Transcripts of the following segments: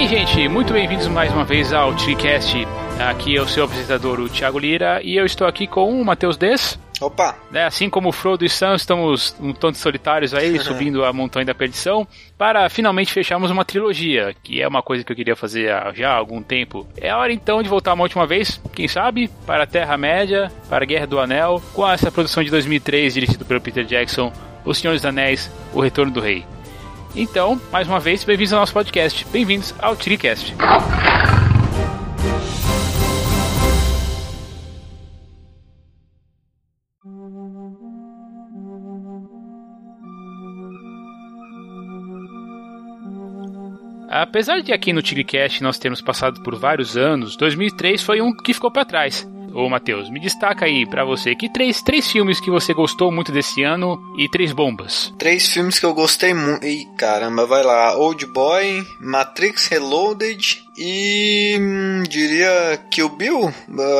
Bem, gente, muito bem-vindos mais uma vez ao TriCast. Aqui é o seu apresentador, o Thiago Lira, e eu estou aqui com o Matheus Des. Opa! Né, assim como o Frodo e Sam, estamos um tanto solitários aí, subindo a montanha da perdição, para finalmente fecharmos uma trilogia, que é uma coisa que eu queria fazer há já há algum tempo. É hora então de voltar uma última vez, quem sabe, para a Terra-média, para a Guerra do Anel, com essa produção de 2003, dirigida pelo Peter Jackson, Os Senhores dos Anéis, O Retorno do Rei. Então, mais uma vez, bem-vindos ao nosso podcast. Bem-vindos ao TriCast. Apesar de aqui no TigreCast nós termos passado por vários anos, 2003 foi um que ficou para trás. Ô Matheus, me destaca aí para você que três, três filmes que você gostou muito desse ano e três bombas. Três filmes que eu gostei muito. Ih, caramba, vai lá. Old Boy, Matrix Reloaded e hum, diria Kill Bill,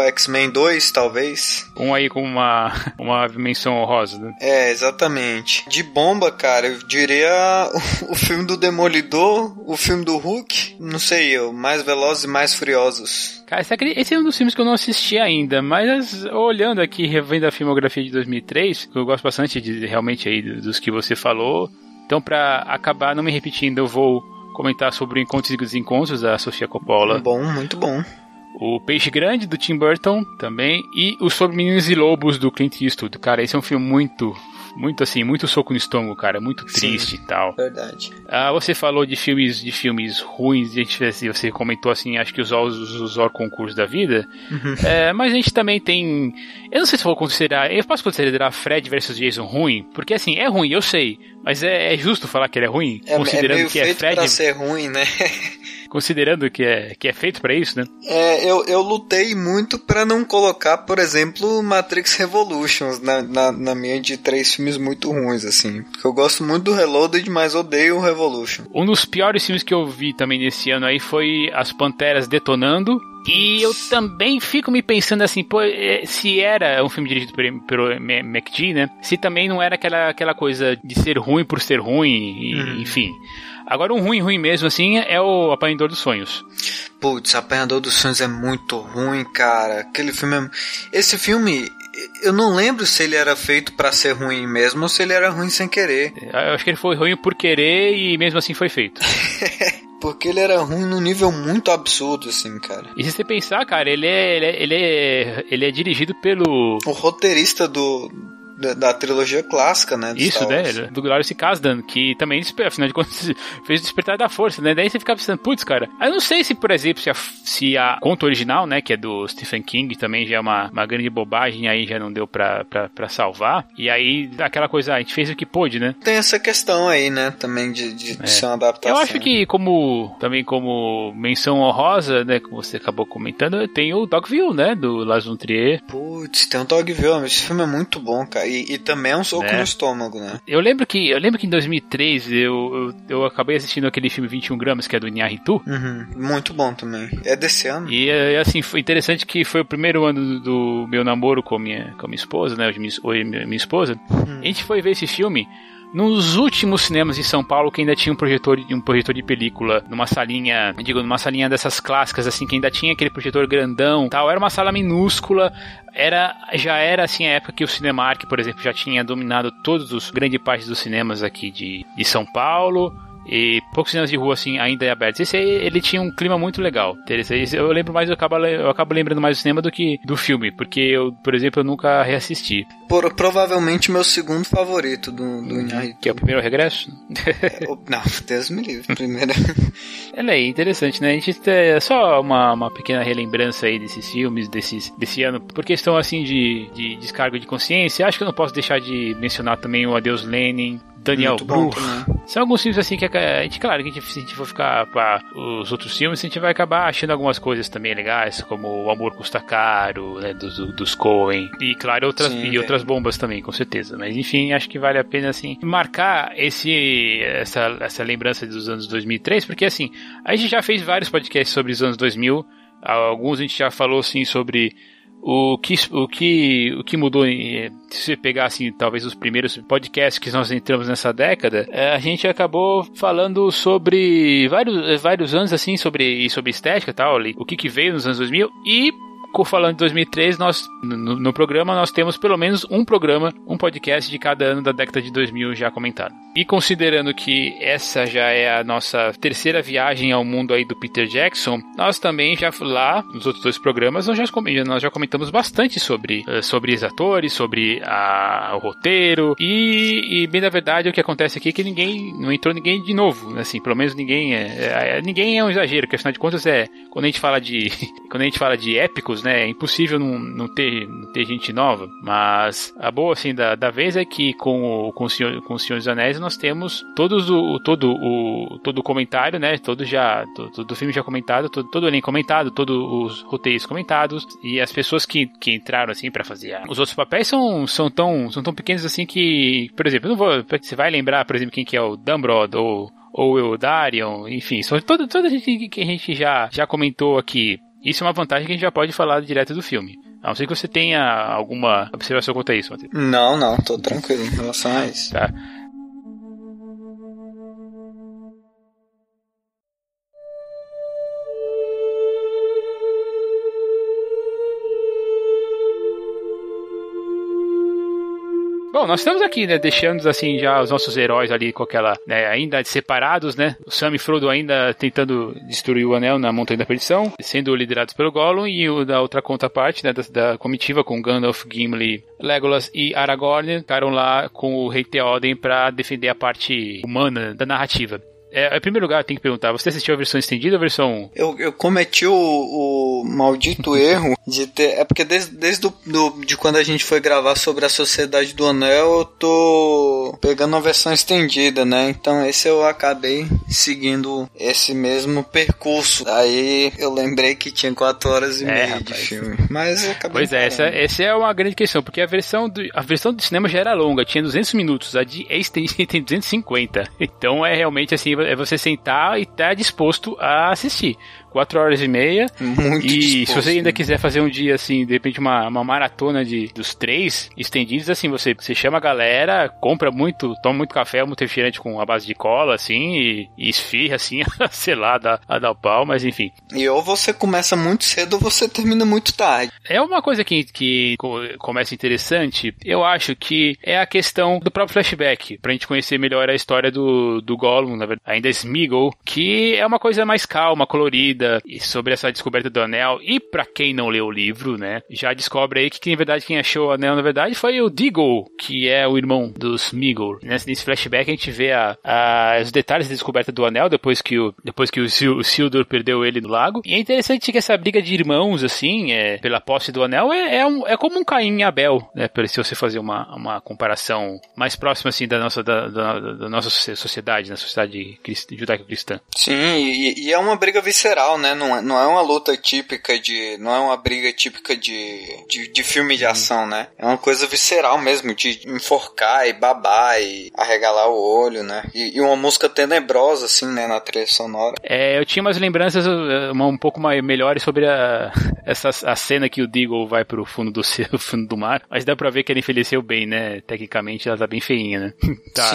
X-Men 2, talvez. Um aí com uma, uma menção honrosa, né? É, exatamente. De bomba, cara, eu diria o, o filme do Demolidor, o filme do Hulk, não sei eu, Mais Velozes e Mais Furiosos. Cara, esse é um dos filmes que eu não assisti ainda, mas olhando aqui, revendo a filmografia de 2003, eu gosto bastante de realmente aí dos que você falou. Então, para acabar não me repetindo, eu vou comentar sobre Encontros e Desencontros da Sofia Coppola. Bom, muito bom. O Peixe Grande do Tim Burton também e o Sobre Meninos e Lobos do Clint Eastwood. Cara, esse é um filme muito muito assim, muito soco no estômago, cara, muito triste Sim, e tal. Verdade. Ah, você falou de filmes de filmes ruins, a gente, assim, você comentou assim, acho que os os, os concursos da vida. Uhum. É, mas a gente também tem, eu não sei se vou considerar, eu posso considerar Fred versus Jason ruim, porque assim, é ruim, eu sei, mas é, é justo falar que ele é ruim, é, considerando é meio que é Fred. Pra ser ruim, né? considerando que é, que é feito para isso, né? É, eu, eu lutei muito para não colocar, por exemplo, Matrix Revolutions na, na, na, minha de três filmes muito ruins, assim. Porque eu gosto muito do Reloaded, mas odeio o Revolution. Um dos piores filmes que eu vi também nesse ano aí foi As Panteras Detonando. E eu também fico me pensando assim, pô, é, se era um filme dirigido pelo, pelo McG, né? Se também não era aquela, aquela coisa de ser ruim por ser ruim, e, Uhum. enfim. Agora, um ruim, ruim mesmo, assim, é o Apanhador dos Sonhos. Putz, Apanhador dos Sonhos é muito ruim, cara. Aquele filme é... Esse filme, eu não lembro se ele era feito para ser ruim mesmo ou se ele era ruim sem querer. Eu acho que ele foi ruim por querer e mesmo assim foi feito. Porque ele era ruim num nível muito absurdo, assim, cara. E se você pensar, cara, ele é, ele é, ele é, ele é dirigido pelo... O roteirista do, da, da, trilogia clássica, né? Isso, né? Do Glorious Kasdan, que também, afinal de contas, fez o Despertar da Força, né? Daí você fica pensando, putz, cara, eu não sei se, por exemplo, se a, se a conta original, né, que é do Stephen King, também já é uma, uma grande bobagem, aí já não deu pra, pra, pra salvar. E aí, aquela coisa, a gente fez o que pôde, né? Tem essa questão aí, né, também de, de, de É. ser uma adaptação. Eu acho que, como, também como menção honrosa, né, como você acabou comentando, tem o Dogville, né, do Lars von Trier. Putz, tem o Dogville, esse filme é muito bom, cara. E, e também é um soco Né? no estômago, né? Eu lembro que, eu lembro que em 2003 eu, eu, eu acabei assistindo aquele filme 21 gramas, que é do Inharritu. Uhum. Muito bom também. É desse ano? E é, assim, foi interessante que foi o primeiro ano do, meu namoro com a minha, com a minha esposa, né? Minha, oi, minha, minha esposa. A gente foi ver esse filme nos últimos cinemas em São Paulo que ainda tinha um projetor, um projetor de película numa salinha, digo, numa salinha dessas clássicas assim, que ainda tinha aquele projetor grandão, tal, era uma sala minúscula, era já era assim a época que o Cinemark, por exemplo, já tinha dominado todos os grande parte dos cinemas aqui de, de São Paulo. E poucos cinemas de rua, assim, ainda abertos. Esse aí, ele tinha um clima muito legal. Interessante. Eu lembro mais, eu acabo, eu acabo lembrando mais do cinema do que do filme. Porque eu, por exemplo, eu nunca reassisti. Por, provavelmente meu segundo favorito do, do Inharritu. Que é o primeiro regresso. É, o- Não, Deus me livre. Primeiro. Ela é interessante, né? A gente tem é só uma, uma pequena relembrança aí desses filmes, desses, desse ano, por questão assim de, de descargo de consciência. Acho que eu não posso deixar de mencionar também o Adeus Lenin, Daniel Muito também. São alguns filmes assim que a gente, claro, que a gente, se a gente for ficar para os outros filmes, a gente vai acabar achando algumas coisas também legais, como O Amor Custa Caro, né, dos, dos Coen, e claro, outras, Sim, e é. outras bombas também, com certeza. Mas enfim, acho que vale a pena assim marcar esse essa, essa lembrança dos anos 2003, porque assim, a gente já fez vários podcasts sobre os anos 2000, alguns a gente já falou assim sobre o que, o que, o que mudou, se você pegar assim, talvez os primeiros podcasts que nós entramos nessa década, é, a gente acabou falando sobre vários, vários anos assim, sobre, sobre estética e tal, o que, que veio nos anos 2000 e falando de 2003, nós no, no, programa nós temos pelo menos um programa, um podcast de cada ano da década de 2000 já comentado. E considerando que essa já é a nossa terceira viagem ao mundo aí do Peter Jackson, nós também já lá nos outros dois programas nós já, nós já comentamos bastante sobre eh, sobre os atores, sobre a, o roteiro e, e, bem na verdade o que acontece aqui é que ninguém não entrou ninguém de novo, assim, pelo menos ninguém é, é, ninguém é um exagero, porque afinal de contas é quando a gente fala de quando a gente fala de épicos né? É impossível não, não, ter, não ter gente nova. Mas a boa, assim, da, da vez é que com o, com, o Senhor, com o Senhor dos Anéis nós temos todos o, todo o, todo o comentário, né? Todo já, todo, o filme já comentado, todo, todo o elenco comentado, todos os roteiros comentados. E as pessoas que, que entraram, assim, para fazer os outros papéis são, são, tão, são tão pequenos, assim, que, por exemplo, não vou, você vai lembrar, por exemplo, quem que é o Dumbledore ou ou o Darion, enfim, são toda, toda a gente que a gente já, já comentou aqui. Isso é uma vantagem que a gente já pode falar direto do filme. A não ser que você tenha alguma observação quanto a isso, Matheus. Não, não, tô tranquilo em relação a isso. Tá. Bom, nós estamos aqui, né, deixando assim já os nossos heróis ali com aquela, né, ainda separados, né? O Sam e Frodo ainda tentando destruir o anel na Montanha da Perdição, sendo liderados pelo Gollum e o da outra contraparte, né, da, da comitiva com Gandalf, Gimli, Legolas e Aragorn, ficaram lá com o Rei Theoden para defender a parte humana da narrativa. É, em primeiro lugar, tem que perguntar: você assistiu a versão estendida ou a versão. Eu, eu cometi o, o maldito erro de ter. É porque desde, desde do, do, de quando a gente foi gravar sobre a Sociedade do Anel, eu tô pegando a versão estendida, né? Então esse eu acabei seguindo esse mesmo percurso. Aí eu lembrei que tinha 4 horas e é, meia rapaz. de filme. Mas eu acabei. Pois é, essa, essa é uma grande questão, porque a versão, do, a versão do cinema já era longa, tinha 200 minutos, a de estendida tem 250. Então é realmente assim é você sentar e estar tá disposto a assistir. 4 horas e meia. Muito E disposto, se você ainda né? quiser fazer um dia assim, de repente uma, uma maratona de, dos três estendidos, assim, você, você chama a galera, compra muito, toma muito café, muito refrigerante com a base de cola, assim, e, e esfirra, assim, sei lá, dá, a dar o pau, mas enfim. E ou você começa muito cedo ou você termina muito tarde. É uma coisa que, que começa interessante, eu acho que é a questão do próprio flashback, pra gente conhecer melhor a história do, do Gollum, na verdade, ainda Smeagol, que é uma coisa mais calma, colorida, sobre essa descoberta do anel. E para quem não leu o livro, né, já descobre aí que, que, na verdade quem achou o anel na verdade foi o Deagle, que é o irmão dos Smeagol. Nesse, nesse flashback a gente vê a, a, os detalhes da descoberta do anel depois que o depois que o, o Sildur perdeu ele no lago. E é interessante que essa briga de irmãos assim, é, pela posse do anel é, é, um, é como um Caim e Abel, né, se você fazer uma, uma comparação mais próxima assim da nossa da, da, da nossa sociedade, na né, sociedade judaico-cristã. Sim, e, e é uma briga visceral né? Não é, não é uma luta típica de. Não é uma briga típica de, de, de filme de ação, né? É uma coisa visceral mesmo, de enforcar e babar e arregalar o olho, né? E, e uma música tenebrosa, assim, né? Na trilha sonora. É, eu tinha umas lembranças uma, um pouco mais, melhores sobre a, essa, a cena que o Deagle vai pro fundo do, fundo do mar, mas dá pra ver que ela envelheceu bem, né? Tecnicamente ela tá bem feinha, né? tá,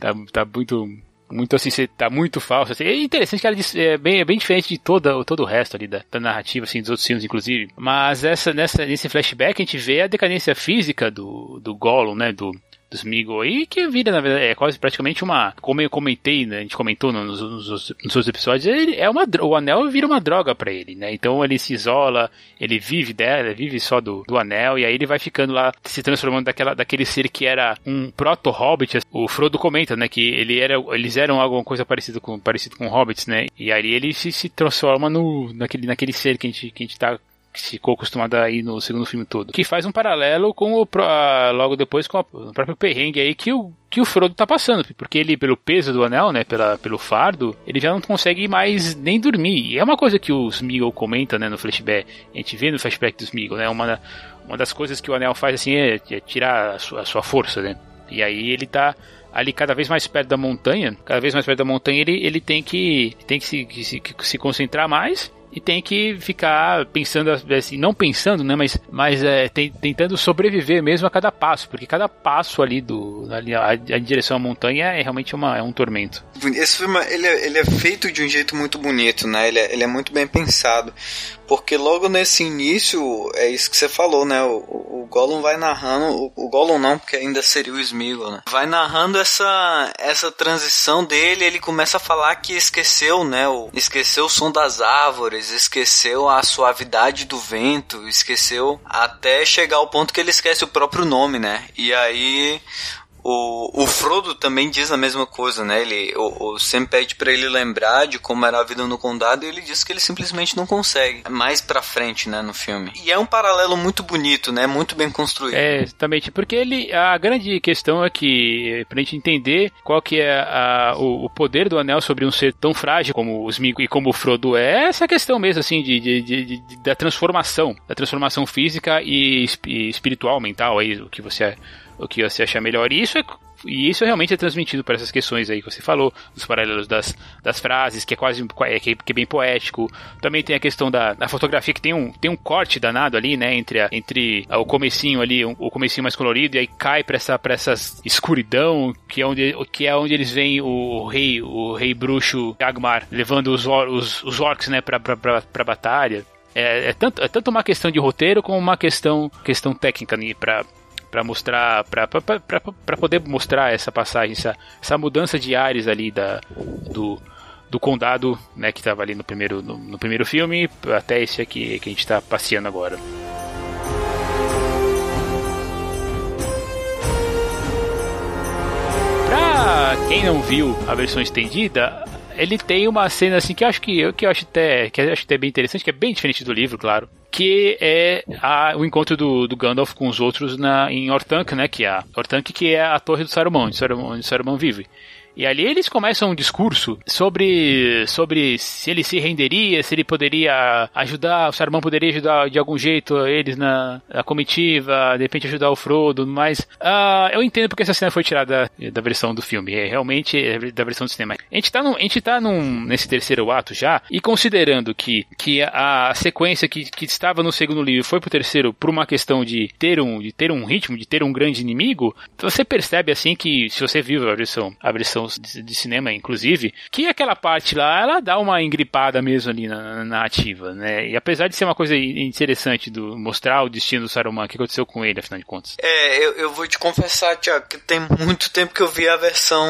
tá, tá muito muito assim, tá muito falso. Assim. É interessante que ela é bem, é bem diferente de toda, todo o resto ali da, da, narrativa, assim, dos outros filmes, inclusive. Mas essa, nessa, nesse flashback a gente vê a decadência física do, do Gollum, né? Do, dos Migos aí, que vira, na verdade, é quase praticamente uma. Como eu comentei, né? A gente comentou nos, nos, nos outros episódios, ele é uma, o anel vira uma droga para ele, né? Então ele se isola, ele vive dela, vive só do, do anel, e aí ele vai ficando lá, se transformando daquela, daquele ser que era um proto-hobbit. O Frodo comenta, né? Que ele era, eles eram alguma coisa parecida com, parecido com hobbits, né? E aí ele se, se transforma no, naquele, naquele ser que a gente, que a gente tá que ficou acostumado a ir no segundo filme todo. Que faz um paralelo com o logo depois com o próprio perrengue aí que o que o Frodo tá passando, porque ele pelo peso do anel, né, pela, pelo fardo, ele já não consegue mais nem dormir. E é uma coisa que o Smeagol comenta, né, no flashback. A gente vê no flashback do Smeagol, né, uma uma das coisas que o anel faz assim é, é tirar a sua, a sua força, né? E aí ele tá ali cada vez mais perto da montanha, cada vez mais perto da montanha, ele, ele tem que tem que se, se, que se concentrar mais e tem que ficar pensando, assim, não pensando, né, mas, mas é, tem, tentando sobreviver mesmo a cada passo, porque cada passo ali do ali, a, a, em direção à montanha é realmente uma, é um tormento. Esse filme ele é, ele é feito de um jeito muito bonito, né? Ele é, ele é muito bem pensado. Porque logo nesse início, é isso que você falou, né? O, o, Gollum vai narrando, o, o Gollum não, porque ainda seria o Smeagol, né? Vai narrando essa, essa transição dele, ele começa a falar que esqueceu, né? O, esqueceu o som das árvores, esqueceu a suavidade do vento, esqueceu até chegar ao ponto que ele esquece o próprio nome, né? E aí o, o Frodo também diz a mesma coisa, né? Ele, o, o Sam pede para ele lembrar de como era a vida no condado e ele diz que ele simplesmente não consegue. Mais pra frente, né, no filme. E é um paralelo muito bonito, né? Muito bem construído. É, exatamente. Porque ele, a grande questão é que, pra gente entender qual que é a, o, o, poder do anel sobre um ser tão frágil como os Smeagol e como o Frodo é, essa questão mesmo, assim, de, de, de, de da transformação. Da transformação física e, e espiritual, mental, aí, o que você é o que você achar melhor. E isso é e isso realmente é transmitido por essas questões aí que você falou, dos paralelos das, das frases, que é quase é, que, é bem poético. Também tem a questão da, da, fotografia, que tem um, tem um corte danado ali, né? Entre, a, entre o comecinho ali, o comecinho mais colorido, e aí cai pra essa, pra essa escuridão, que é, onde, que é onde eles veem o rei, o rei bruxo Agmar, levando os, os, os orcs, né, pra, pra batalha. É, é, tanto, é tanto uma questão de roteiro como uma questão, questão técnica né, para para mostrar, para poder mostrar essa passagem, essa, essa mudança de ares ali da, do, do condado, né, que estava ali no primeiro, no, no, primeiro filme, até esse aqui que a gente está passeando agora. Pra quem não viu a versão estendida, ele tem uma cena assim que eu acho que eu que eu acho até que acho até bem interessante, que é bem diferente do livro, claro, que é a, o encontro do, do, Gandalf com os outros na, em Orthanc, né, que é a Orthanc que é a torre do Saruman, onde Saruman, onde Saruman vive. E ali eles começam um discurso sobre, sobre se ele se renderia, se ele poderia ajudar, o Saruman poderia ajudar de algum jeito eles na, na comitiva, de repente ajudar o Frodo, mas uh, eu entendo porque essa cena foi tirada da, versão do filme, é realmente é da versão do cinema. A gente tá, num, a gente tá num, nesse terceiro ato já, e considerando que, que a, a sequência que, que estava no segundo livro foi pro terceiro por uma questão de ter um, de ter um ritmo, de ter um grande inimigo, você percebe assim que, se você viu a versão, a versão de, de, cinema, inclusive, que aquela parte lá, ela dá uma engripada mesmo ali na, na ativa, né? E apesar de ser uma coisa interessante do mostrar o destino do Saruman, o que aconteceu com ele, afinal de contas. É, eu, eu vou te confessar, Tiago, que tem muito tempo que eu vi a versão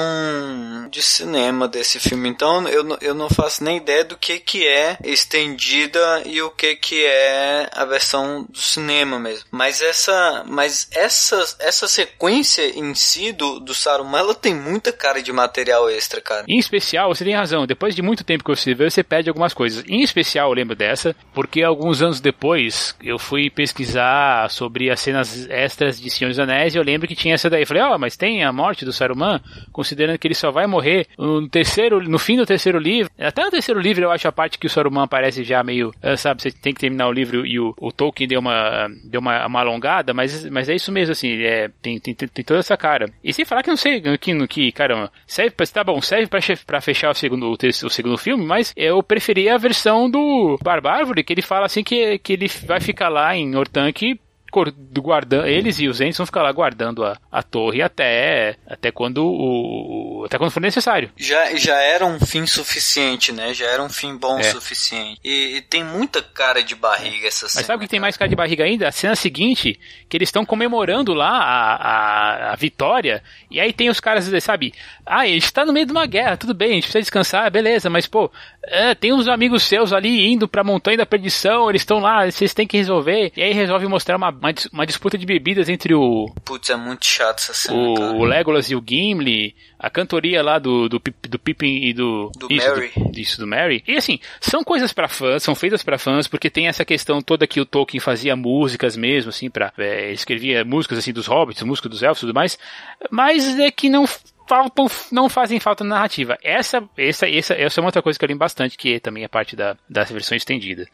de cinema desse filme, então eu, eu não faço nem ideia do que que é estendida e o que que é a versão do cinema mesmo. Mas essa, mas essa, essa sequência em si do, do Saruman, ela tem muita cara de material extra, cara. Em especial, você tem razão, depois de muito tempo que você vê, você perde algumas coisas. Em especial, eu lembro dessa, porque alguns anos depois eu fui pesquisar sobre as cenas extras de Senhor dos Anéis e eu lembro que tinha essa daí. Eu falei, ó, oh, mas tem a morte do Saruman, considerando que ele só vai morrer no terceiro, no fim do terceiro livro. Até no terceiro livro eu acho a parte que o Saruman aparece já meio, eh, sabe, você tem que terminar o livro e o, o Tolkien deu uma, deu uma, uma alongada, mas, mas é isso mesmo, assim, é, tem, tem, tem toda essa cara. E sem falar que não sei, que, que caramba, serve pra, tá bom, serve pra, fechar o segundo, o, o, segundo filme, mas eu preferi a versão do Barbárvore, que ele fala assim que, que ele vai ficar lá em Ortanque guardando eles e os Ents vão ficar lá guardando a, a torre até até quando o até quando for necessário. Já, já era um fim suficiente, né? Já era um fim bom o é. suficiente. E, e, tem muita cara de barriga essa cena. Mas sabe o que tem mais cara de barriga ainda? A cena seguinte, que eles estão comemorando lá a, a, a, vitória, e aí tem os caras, sabe? Ah, a gente tá no meio de uma guerra, tudo bem, a gente precisa descansar, beleza, mas pô, é, tem uns amigos seus ali indo pra montanha da perdição, eles estão lá, vocês têm que resolver. E aí resolve mostrar uma uma, uma disputa de bebidas entre o. Putz, é muito chato essa cena. O, o Legolas e o Gimli, a cantoria lá do, do, do Pippin e do. Do isso, Mary. Do, isso, do Mary. E assim, são coisas para fãs, são feitas para fãs, porque tem essa questão toda que o Tolkien fazia músicas mesmo, assim, pra. É, escrevia músicas assim dos hobbits, músicas dos elfos e tudo mais. Mas é que não faltam, não fazem falta na narrativa. Essa, essa, essa, essa é uma outra coisa que eu lembro bastante, que é também a parte da, da versão estendida.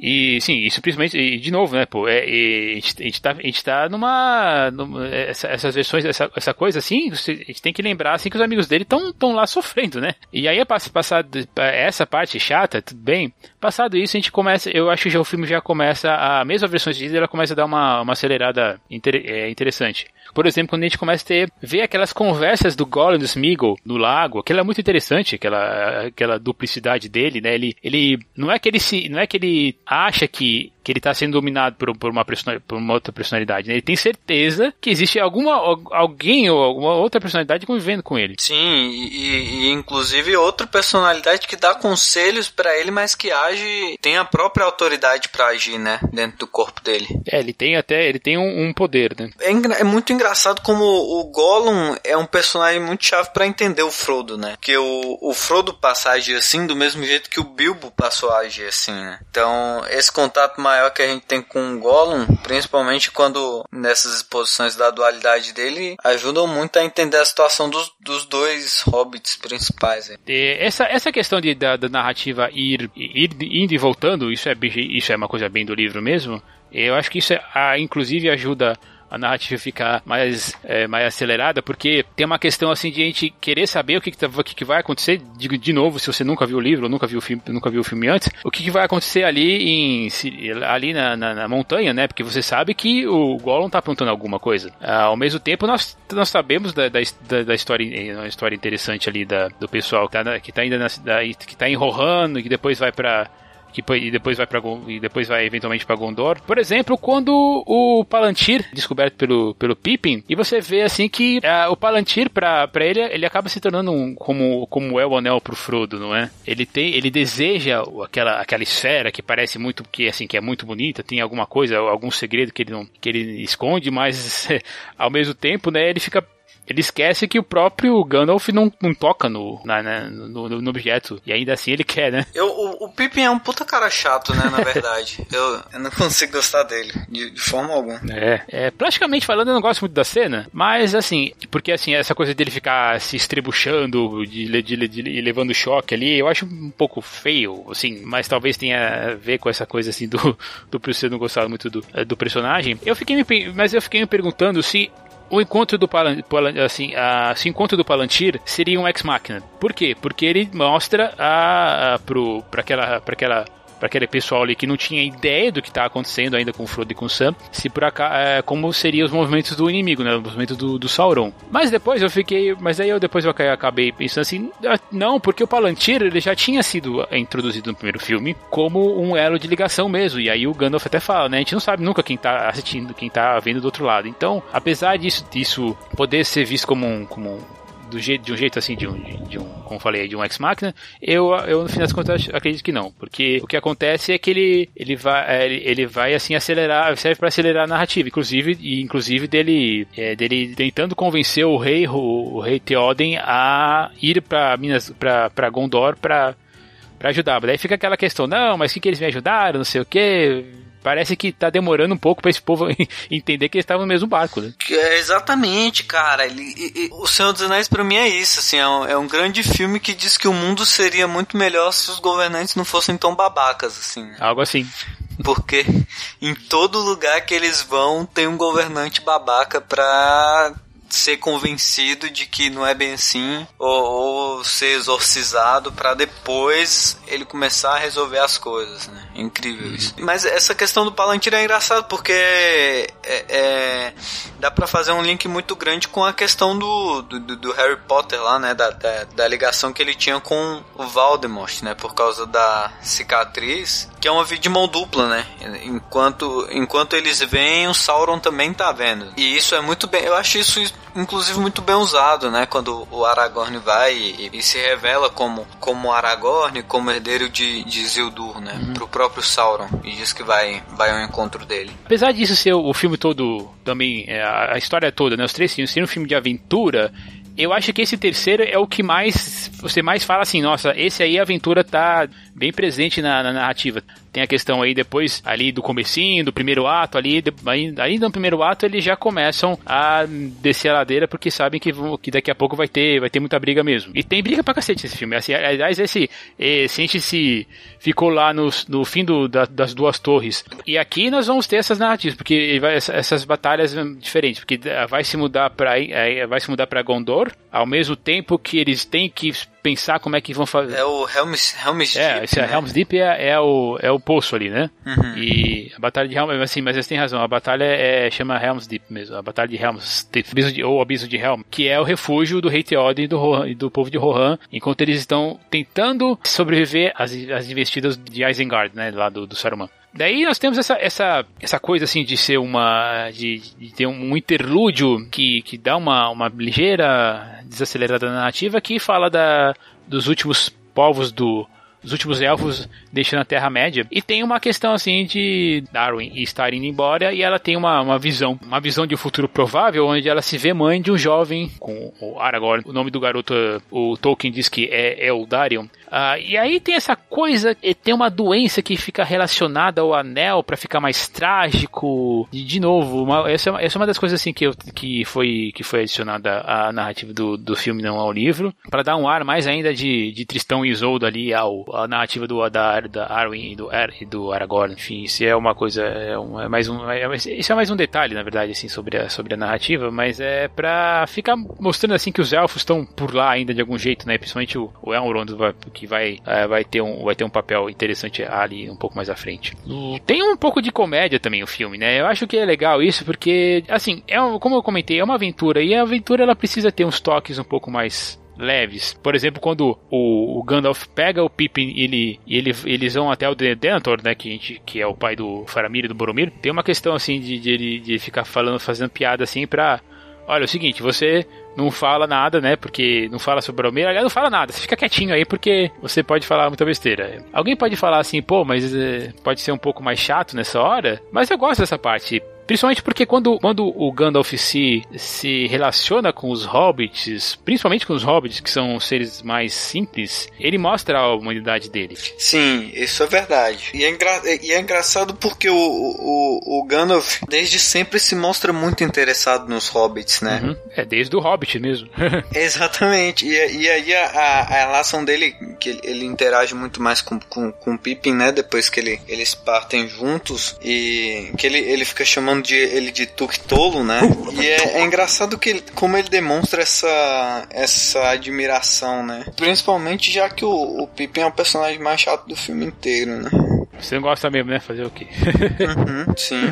E sim, isso simplesmente, de novo, né, pô, é, é, a, gente, tá, a gente tá numa. numa essa, essas versões, essa, essa coisa assim, a gente tem que lembrar assim que os amigos dele estão tão lá sofrendo, né? E aí, passar essa parte chata, tudo bem, Passado isso, a gente começa, eu acho que já o filme já começa, a mesma versão de ela começa a dar uma, uma acelerada inter, é, interessante. Por exemplo, quando a gente começa a ter, ver aquelas conversas do Gollum e do Smeagol no lago, aquilo é muito interessante, aquela, aquela duplicidade dele, né? Ele, ele, não é que ele se, não é que ele acha que que ele está sendo dominado por, por, uma por uma outra personalidade. Né? Ele tem certeza que existe alguma alguém ou alguma outra personalidade convivendo com ele. Sim, e, e inclusive outra personalidade que dá conselhos para ele, mas que age tem a própria autoridade para agir, né, dentro do corpo dele. É, ele tem até ele tem um, um poder, né? É, é, muito engraçado como o Gollum é um personagem muito chave para entender o Frodo, né? Que o, o Frodo passa a agir assim do mesmo jeito que o Bilbo passou a agir assim, né? Então esse contato maior maior que a gente tem com o Gollum, principalmente quando nessas exposições da dualidade dele, ajudam muito a entender a situação dos, dos dois hobbits principais. Essa, essa questão de, da, da narrativa ir, ir indo e voltando, isso é, isso é uma coisa bem do livro mesmo. Eu acho que isso, é, inclusive, ajuda a narrativa ficar mais, é, mais acelerada, porque tem uma questão assim de a gente querer saber o que, que, tá, o que, que vai acontecer. De, de novo, se você nunca viu o livro, ou nunca viu o filme, nunca viu o filme antes, o que, que vai acontecer ali em ali na, na, na, montanha, né? Porque você sabe que o Gollum tá apontando alguma coisa. Ah, ao mesmo tempo, nós, nós sabemos da, da, da história, uma história interessante ali da, do pessoal que tá, que tá ainda na, da, que tá enrolando, que depois vai para que e depois vai para e depois vai eventualmente para Gondor. Por exemplo, quando o Palantir descoberto pelo pelo Pippin e você vê assim que uh, o Palantir para para ele ele acaba se tornando um como como é o anel pro Frodo, não é? Ele tem ele deseja aquela aquela esfera que parece muito que assim que é muito bonita, tem alguma coisa, algum segredo que ele não que ele esconde, mas ao mesmo tempo, né, ele fica ele esquece que o próprio Gandalf não, não toca no, na, né, no, no, objeto. E ainda assim ele quer, né? Eu, o, o Pippin é um puta cara chato, né? Na verdade. eu, eu não consigo gostar dele. De, de, forma alguma. É. é. Praticamente falando, eu não gosto muito da cena. Mas assim, porque assim, essa coisa dele ficar se estrebuchando, de, de, de, de levando choque ali, eu acho um pouco feio, assim. Mas talvez tenha a ver com essa coisa assim do, do você não gostar muito do, do personagem. Eu fiquei me, mas eu fiquei me perguntando se o encontro do Palantir, assim, a, esse encontro do Palantir seria um ex-máquina. Por quê? Porque ele mostra a, a pro, pra aquela, pra aquela para aquele pessoal ali que não tinha ideia do que está acontecendo ainda com o Frodo e com o Sam, se por acaso, é, como seriam os movimentos do inimigo, né, os movimentos do, do, Sauron. Mas depois eu fiquei, mas aí eu depois eu acabei pensando assim, ah, não, porque o Palantir ele já tinha sido introduzido no primeiro filme como um elo de ligação mesmo, e aí o Gandalf até fala, né, a gente não sabe nunca quem está assistindo, quem está vendo do outro lado. Então, apesar disso, disso poder ser visto como um, como um do jeito, de um jeito assim, de um, de um como falei, de um ex-máquina, eu, eu no final das contas acredito que não, porque o que acontece é que ele, ele vai, é, ele, ele vai assim acelerar, serve para acelerar a narrativa, inclusive, e inclusive dele, é, dele tentando convencer o rei, o, o rei Theoden a ir para Minas, para Gondor para para ajudar. Daí fica aquela questão, não, mas o que, que eles me ajudaram, não sei o que parece que tá demorando um pouco para esse povo entender que eles estavam no mesmo barco, né? É, exatamente, cara. Ele, e, o Senhor dos Anéis para mim é isso, assim, é um, é um, grande filme que diz que o mundo seria muito melhor se os governantes não fossem tão babacas, assim. Algo assim. Porque em todo lugar que eles vão tem um governante babaca pra ser convencido de que não é bem assim ou, ou ser exorcizado para depois ele começar a resolver as coisas, né? É incrível isso. Mas essa questão do Palantir é engraçado porque é, é, dá para fazer um link muito grande com a questão do, do, do Harry Potter lá, né? Da, da, da, ligação que ele tinha com o Voldemort, né? Por causa da cicatriz, que é uma vida de mão dupla, né? Enquanto, enquanto eles veem, o Sauron também tá vendo. E isso é muito bem. Eu acho isso inclusive muito bem usado, né? Quando o Aragorn vai e, e se revela como, como Aragorn, como herdeiro de, de Isildur, né? Uhum. Pro próprio Sauron. E diz que vai, vai ao encontro dele. Apesar disso ser o, o filme todo, também, é, a, história toda, né? Os três filmes, ser um filme de aventura, eu acho que esse terceiro é o que mais você mais fala assim, nossa, esse aí a aventura tá bem presente na, na narrativa. Tem a questão aí depois, ali do comecinho, do primeiro ato, ali, ainda no primeiro ato eles já começam a descer a ladeira porque sabem que, que daqui a pouco vai ter, vai ter muita briga mesmo. E tem briga pra cacete nesse filme. Assim, aliás, esse, esse gente se ficou lá no, no fim do, da, das duas torres. E aqui nós vamos ter essas narrativas, porque vai, essas batalhas diferentes, porque vai se mudar para vai se mudar para Gondor, ao mesmo tempo que eles têm que pensar como é que vão fazer. É o Helm's, Helm's é, Deep. Esse né? Helm's Deep é, é, o, é o poço ali, né? Uhum. E a batalha de Helm, assim, mas você tem razão, a batalha é, chama Helm's Deep mesmo, a batalha de Helm's Deep, de, ou Abismo de Helm, que é o refúgio do rei Theoden e do, Rohan, e do povo de Rohan, enquanto eles estão tentando sobreviver às, às investidas de Isengard, né, lá do, do Saruman. Daí nós temos essa, essa, essa coisa assim de ser uma. de, de ter um interlúdio que, que dá uma, uma ligeira desacelerada na narrativa que fala da, dos últimos povos do. Os últimos elfos deixando a Terra-média. E tem uma questão assim de Darwin estar indo embora e ela tem uma, uma visão. Uma visão de um futuro provável onde ela se vê mãe de um jovem com o Aragorn. O nome do garoto, o Tolkien diz que é Eldarion. Ah, e aí tem essa coisa, tem uma doença que fica relacionada ao anel para ficar mais trágico. De novo, uma, essa, é essa é uma das coisas assim que, eu, que, foi, que foi adicionada à narrativa do, do filme, não ao livro, para dar um ar mais ainda de, de Tristão e Isoldo ali ao, à narrativa do, da, da Arwen e do, er, do Aragorn. Enfim, isso é uma coisa, é, um, é mais um, é, isso é mais um detalhe, na verdade, assim, sobre a, sobre a narrativa, mas é pra ficar mostrando assim que os elfos estão por lá ainda de algum jeito, né? Principalmente o, o Elrond que vai, é, vai, ter um, vai ter um papel interessante ali um pouco mais à frente. Tem um pouco de comédia também o filme, né? Eu acho que é legal isso porque, assim, é um, como eu comentei, é uma aventura e a aventura ela precisa ter uns toques um pouco mais leves. Por exemplo, quando o, Gandalf pega o Pippin e ele, ele, eles vão até o Denethor, né, que, gente, que é o pai do Faramir e do Boromir, tem uma questão assim de, de ele de ficar falando, fazendo piada assim pra... Olha, é o seguinte, você não fala nada, né? Porque não fala sobre o Boromir. Aliás, não fala nada. Você fica quietinho aí porque você pode falar muita besteira. Alguém pode falar assim, pô, mas é, pode ser um pouco mais chato nessa hora. Mas eu gosto dessa parte. Principalmente porque quando, quando o Gandalf se, se relaciona com os hobbits, principalmente com os hobbits, que são seres mais simples, ele mostra a humanidade dele. Sim, isso é verdade. E é, engra e é engraçado porque o, o, o Gandalf, desde sempre, se mostra muito interessado nos hobbits, né? Uhum. É desde o hobbit mesmo. Exatamente. E, e aí a, a, a, relação dele, que ele, ele, interage muito mais com, com, com o Pippin, né? Depois que ele, eles partem juntos e que ele, ele fica chamando de ele de né? E é, é engraçado que ele, como ele demonstra essa, essa admiração, né? Principalmente já que o, o Pippin é o personagem mais chato do filme inteiro, né? Você não gosta mesmo, né? Fazer o quê? Uhum, sim.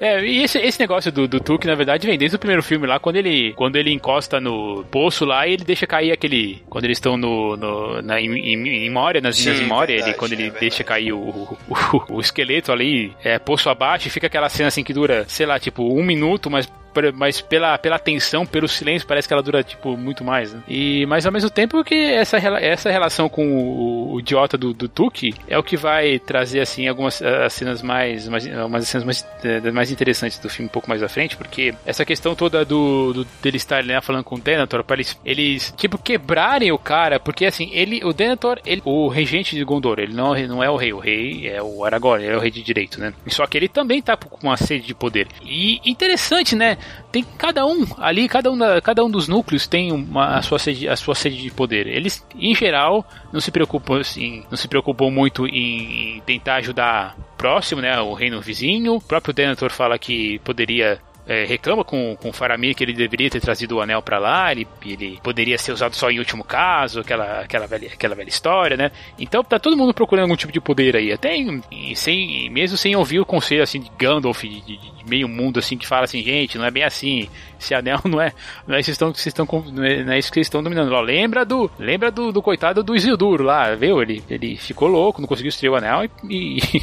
É, e esse, esse negócio do, do Tuque, na verdade, vem desde o primeiro filme lá, quando ele, quando ele encosta no poço lá e ele deixa cair aquele. Quando eles estão no, no, na, em, em, em Moria, nas linhas de Moria, ele, quando ele é deixa cair o, o, o, o, esqueleto ali, é, poço abaixo, e fica aquela cena assim que dura, sei lá, tipo, um minuto, mas mas pela, pela tensão, pelo silêncio, parece que ela dura, tipo, muito mais, né? E, mas ao mesmo tempo que essa, essa relação com o, o idiota do, do Tuki é o que vai trazer, assim, algumas as cenas mais, mais algumas cenas mais, eh, mais interessantes do filme um pouco mais à frente, porque essa questão toda do, do dele estar né, falando com o Denethor, para eles, eles, tipo, quebrarem o cara, porque, assim, ele, o Denethor, ele, o regente de Gondor, ele não, não é o rei, o rei é o Aragorn, ele é o rei de direito, né? Só que ele também tá com uma sede de poder. E interessante, né? Tem cada um ali, cada um, da, cada um dos núcleos tem uma, a, sua sede, a sua sede de poder. Eles, em geral, não se preocupam assim, não se preocupam muito em, em tentar ajudar próximo, né, o reino vizinho. O próprio Denethor fala que poderia é, reclama com, com o Faramir que ele deveria ter trazido o anel para lá, ele, ele poderia ser usado só em último caso, aquela, aquela, velha, aquela velha história, né? Então tá todo mundo procurando algum tipo de poder aí, até em, em, sem, mesmo sem ouvir o conselho assim de Gandalf, de, de, de, meio mundo assim, que fala assim, gente, não é bem assim, esse anel não é, não é, vocês estão, vocês estão, não é, não é isso que estão dominando. Ó, lembra do, lembra do, do coitado do Isildur lá, viu? Ele, ele ficou louco, não conseguiu estrear o anel e, e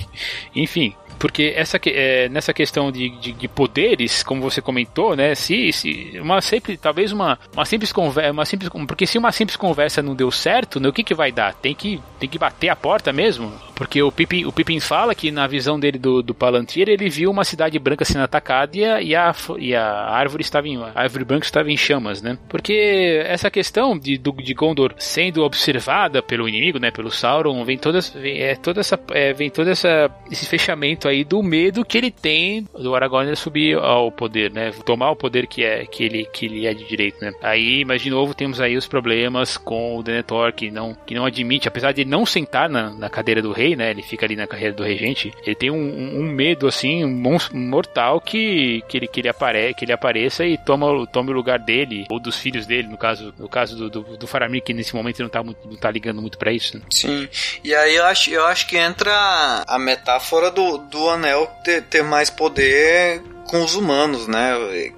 enfim, porque essa, é, nessa questão de, de, de, poderes, como você comentou, né? Se, se uma sempre, talvez uma, uma simples conversa, uma simples, porque se uma simples conversa não deu certo, né, o que que vai dar? Tem que, tem que bater a porta mesmo? Porque o Pippin, o Pippin fala que na visão dele do, do Palantir, ele viu uma cidade branca sendo atacada e a, e a, e a árvore estava em, árvore branca estava em chamas, né? Porque essa questão de, do, de Gondor sendo observada pelo inimigo, né? Pelo Sauron, vem toda, vem, é, toda essa, é, vem toda essa, esse fechamento aí do medo que ele tem do Aragorn subir ao poder, né? Tomar o poder que é que ele que ele é de direito, né? Aí, mas de novo temos aí os problemas com o Denethor que não que não admite, apesar de não sentar na, na cadeira do rei, né? Ele fica ali na carreira do regente. Ele tem um, um medo assim mortal que que ele que ele apare, que ele apareça e toma tome o lugar dele ou dos filhos dele, no caso no caso do, do, do Faramir que nesse momento não tá muito, não tá ligando muito para isso. Né? Sim. E aí eu acho eu acho que entra a metáfora do, do anel ter, ter mais poder com os humanos, né?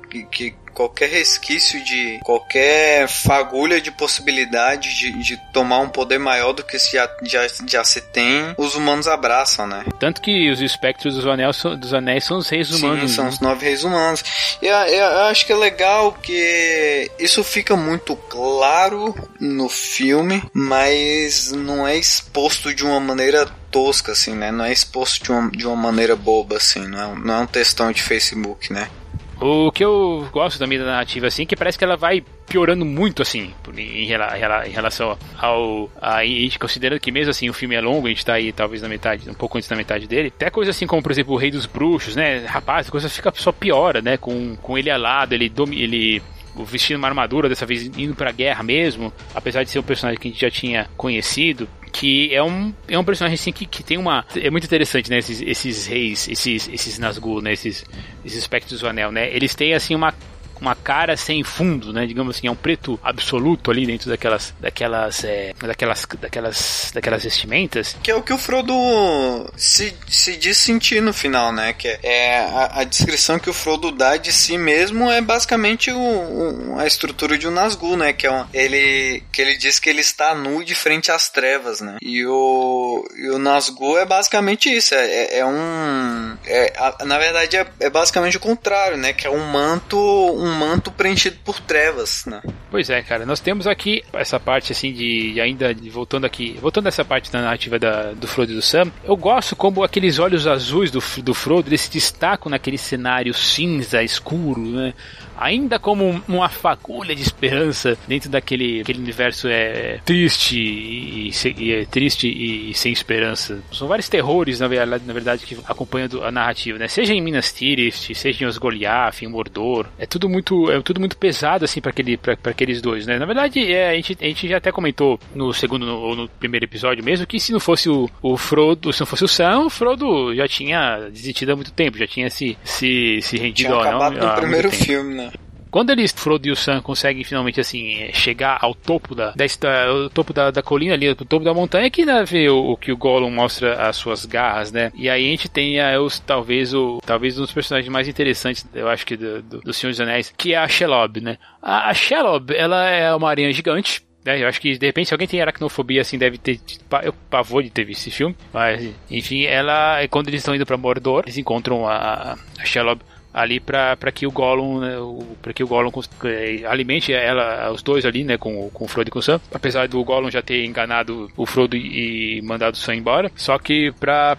Que, que qualquer resquício de qualquer fagulha de possibilidade de, de tomar um poder maior do que se já, já, já, se tem, os humanos abraçam, né? Tanto que os espectros dos anéis, dos anéis são os reis humanos. Sim, são né? os nove reis humanos. E eu, eu acho que é legal que isso fica muito claro no filme, mas não é exposto de uma maneira tosca, assim, né? Não é exposto de uma, de uma maneira boba, assim, não é, não é um textão de Facebook, né? O que eu gosto também da narrativa, assim, é que parece que ela vai piorando muito, assim, em, relação ao. A, gente considerando que mesmo assim o filme é longo, a gente tá aí talvez na metade, um pouco antes da metade dele. Até coisa assim como, por exemplo, o Rei dos Bruxos, né? Rapaz, a coisa fica só piora, né? Com, com ele alado, ele, ele vestindo uma armadura, dessa vez indo pra guerra mesmo, apesar de ser um personagem que a gente já tinha conhecido que é um, é um personagem assim que, que tem uma. É muito interessante, né? Esses, esses reis, esses, esses Nazgûl, né? Esses, esses espectros do anel, né? Eles têm assim uma uma cara sem fundo, né? Digamos assim, é um preto absoluto ali dentro daquelas daquelas é, daquelas daquelas daquelas vestimentas. Que é o que o Frodo se, se diz sentir no final, né? Que é a, a descrição que o Frodo dá de si mesmo é basicamente o, o, a estrutura de um Nazgûl, né? Que é um, ele que ele diz que ele está nu de frente às trevas, né? E o e o Nazgûl é basicamente isso, é, é, é um é, a, na verdade é, é basicamente o contrário, né? Que é um manto um um manto preenchido por trevas, né? Pois é, cara. Nós temos aqui essa parte assim de, ainda de, voltando aqui, voltando essa parte da narrativa da, do Frodo e do Sam. Eu gosto como aqueles olhos azuis do, do Frodo eles se destacam naquele cenário cinza escuro, né? Ainda como uma fagulha de esperança dentro daquele aquele universo é triste e, e, é triste e, sem esperança. São vários terrores na verdade, na verdade que acompanham a narrativa, né? Seja em Minas Tirith, seja em Osgoliath, em Mordor, é tudo muito é tudo muito pesado assim para aquele para aqueles dois, né? Na verdade, é, a gente a gente já até comentou no segundo ou no, no primeiro episódio mesmo que se não fosse o, o Frodo, se não fosse o Sam, o Frodo já tinha desistido há muito tempo, já tinha se se, se rendido tinha acabado não, no primeiro filme, né? Quando eles, Frodo e o Sam, conseguem finalmente assim chegar ao topo da, da ao topo da, da colina ali, ao topo da montanha, que né, vê o, o, que o Gollum mostra as suas garras, né? E aí a gente tem a, os, talvez o talvez um dos personagens mais interessantes, eu acho que do, do, do Senhor dos Anéis, que é a Shelob, né? A, a Shelob, ela é uma aranha gigante, né? Eu acho que de repente se alguém tem aracnofobia assim deve ter eu pavor de ter visto esse filme, mas enfim, ela quando eles estão indo para Mordor, eles encontram a, a Shelob ali para que o Gollum, né, para que o Gollum é, alimente ela, os dois ali, né, com, com o Frodo e com o Sam. Apesar do Gollum já ter enganado o Frodo e, mandado o Sam embora, só que para